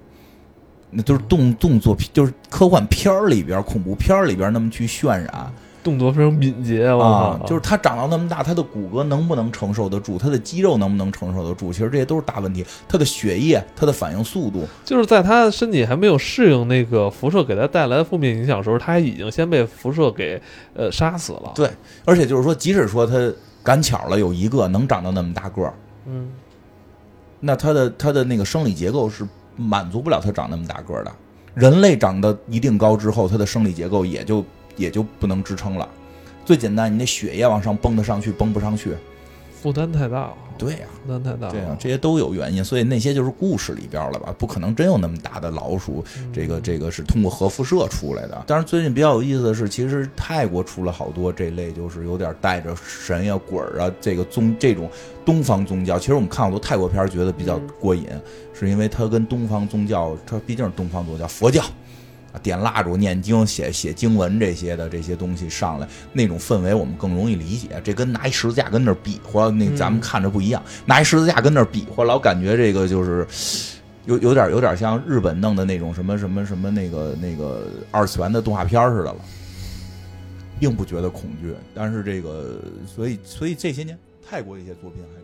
B: 那都是动动作，就是科幻片儿里边、恐怖片儿里边那么去渲染。
A: 动作非常敏捷啊！
B: 就是他长到那么大，他的骨骼能不能承受得住？他的肌肉能不能承受得住？其实这些都是大问题。他的血液，他的反应速度，
A: 就是在他身体还没有适应那个辐射给他带来的负面影响的时候，他已经先被辐射给呃杀死了。
B: 对，而且就是说，即使说他赶巧了有一个能长到那么大个儿，
A: 嗯，
B: 那他的他的那个生理结构是满足不了他长那么大个儿的。人类长得一定高之后，他的生理结构也就。也就不能支撑了。最简单，你那血液往上蹦得上去，蹦不上去，
A: 负担太大了。
B: 对呀，
A: 负担太大。
B: 对呀，这些都有原因，所以那些就是故事里边了吧？不可能真有那么大的老鼠。这个这个是通过核辐射出来的。但是最近比较有意思的是，其实泰国出了好多这类，就是有点带着神呀、鬼儿啊，这个宗这种东方宗教。其实我们看好多泰国片，觉得比较过瘾，是因为它跟东方宗教，它毕竟是东方宗教，佛教。点蜡烛、念经、写写经文这些的这些东西上来，那种氛围我们更容易理解。这跟拿一十字架跟那儿比划，那咱们看着不一样。拿一十字架跟那儿比划，老感觉这个就是有有点有点像日本弄的那种什么什么什么那个那个二次元的动画片似的了，并不觉得恐惧。但是这个，所以所以这些年泰国一些作品还。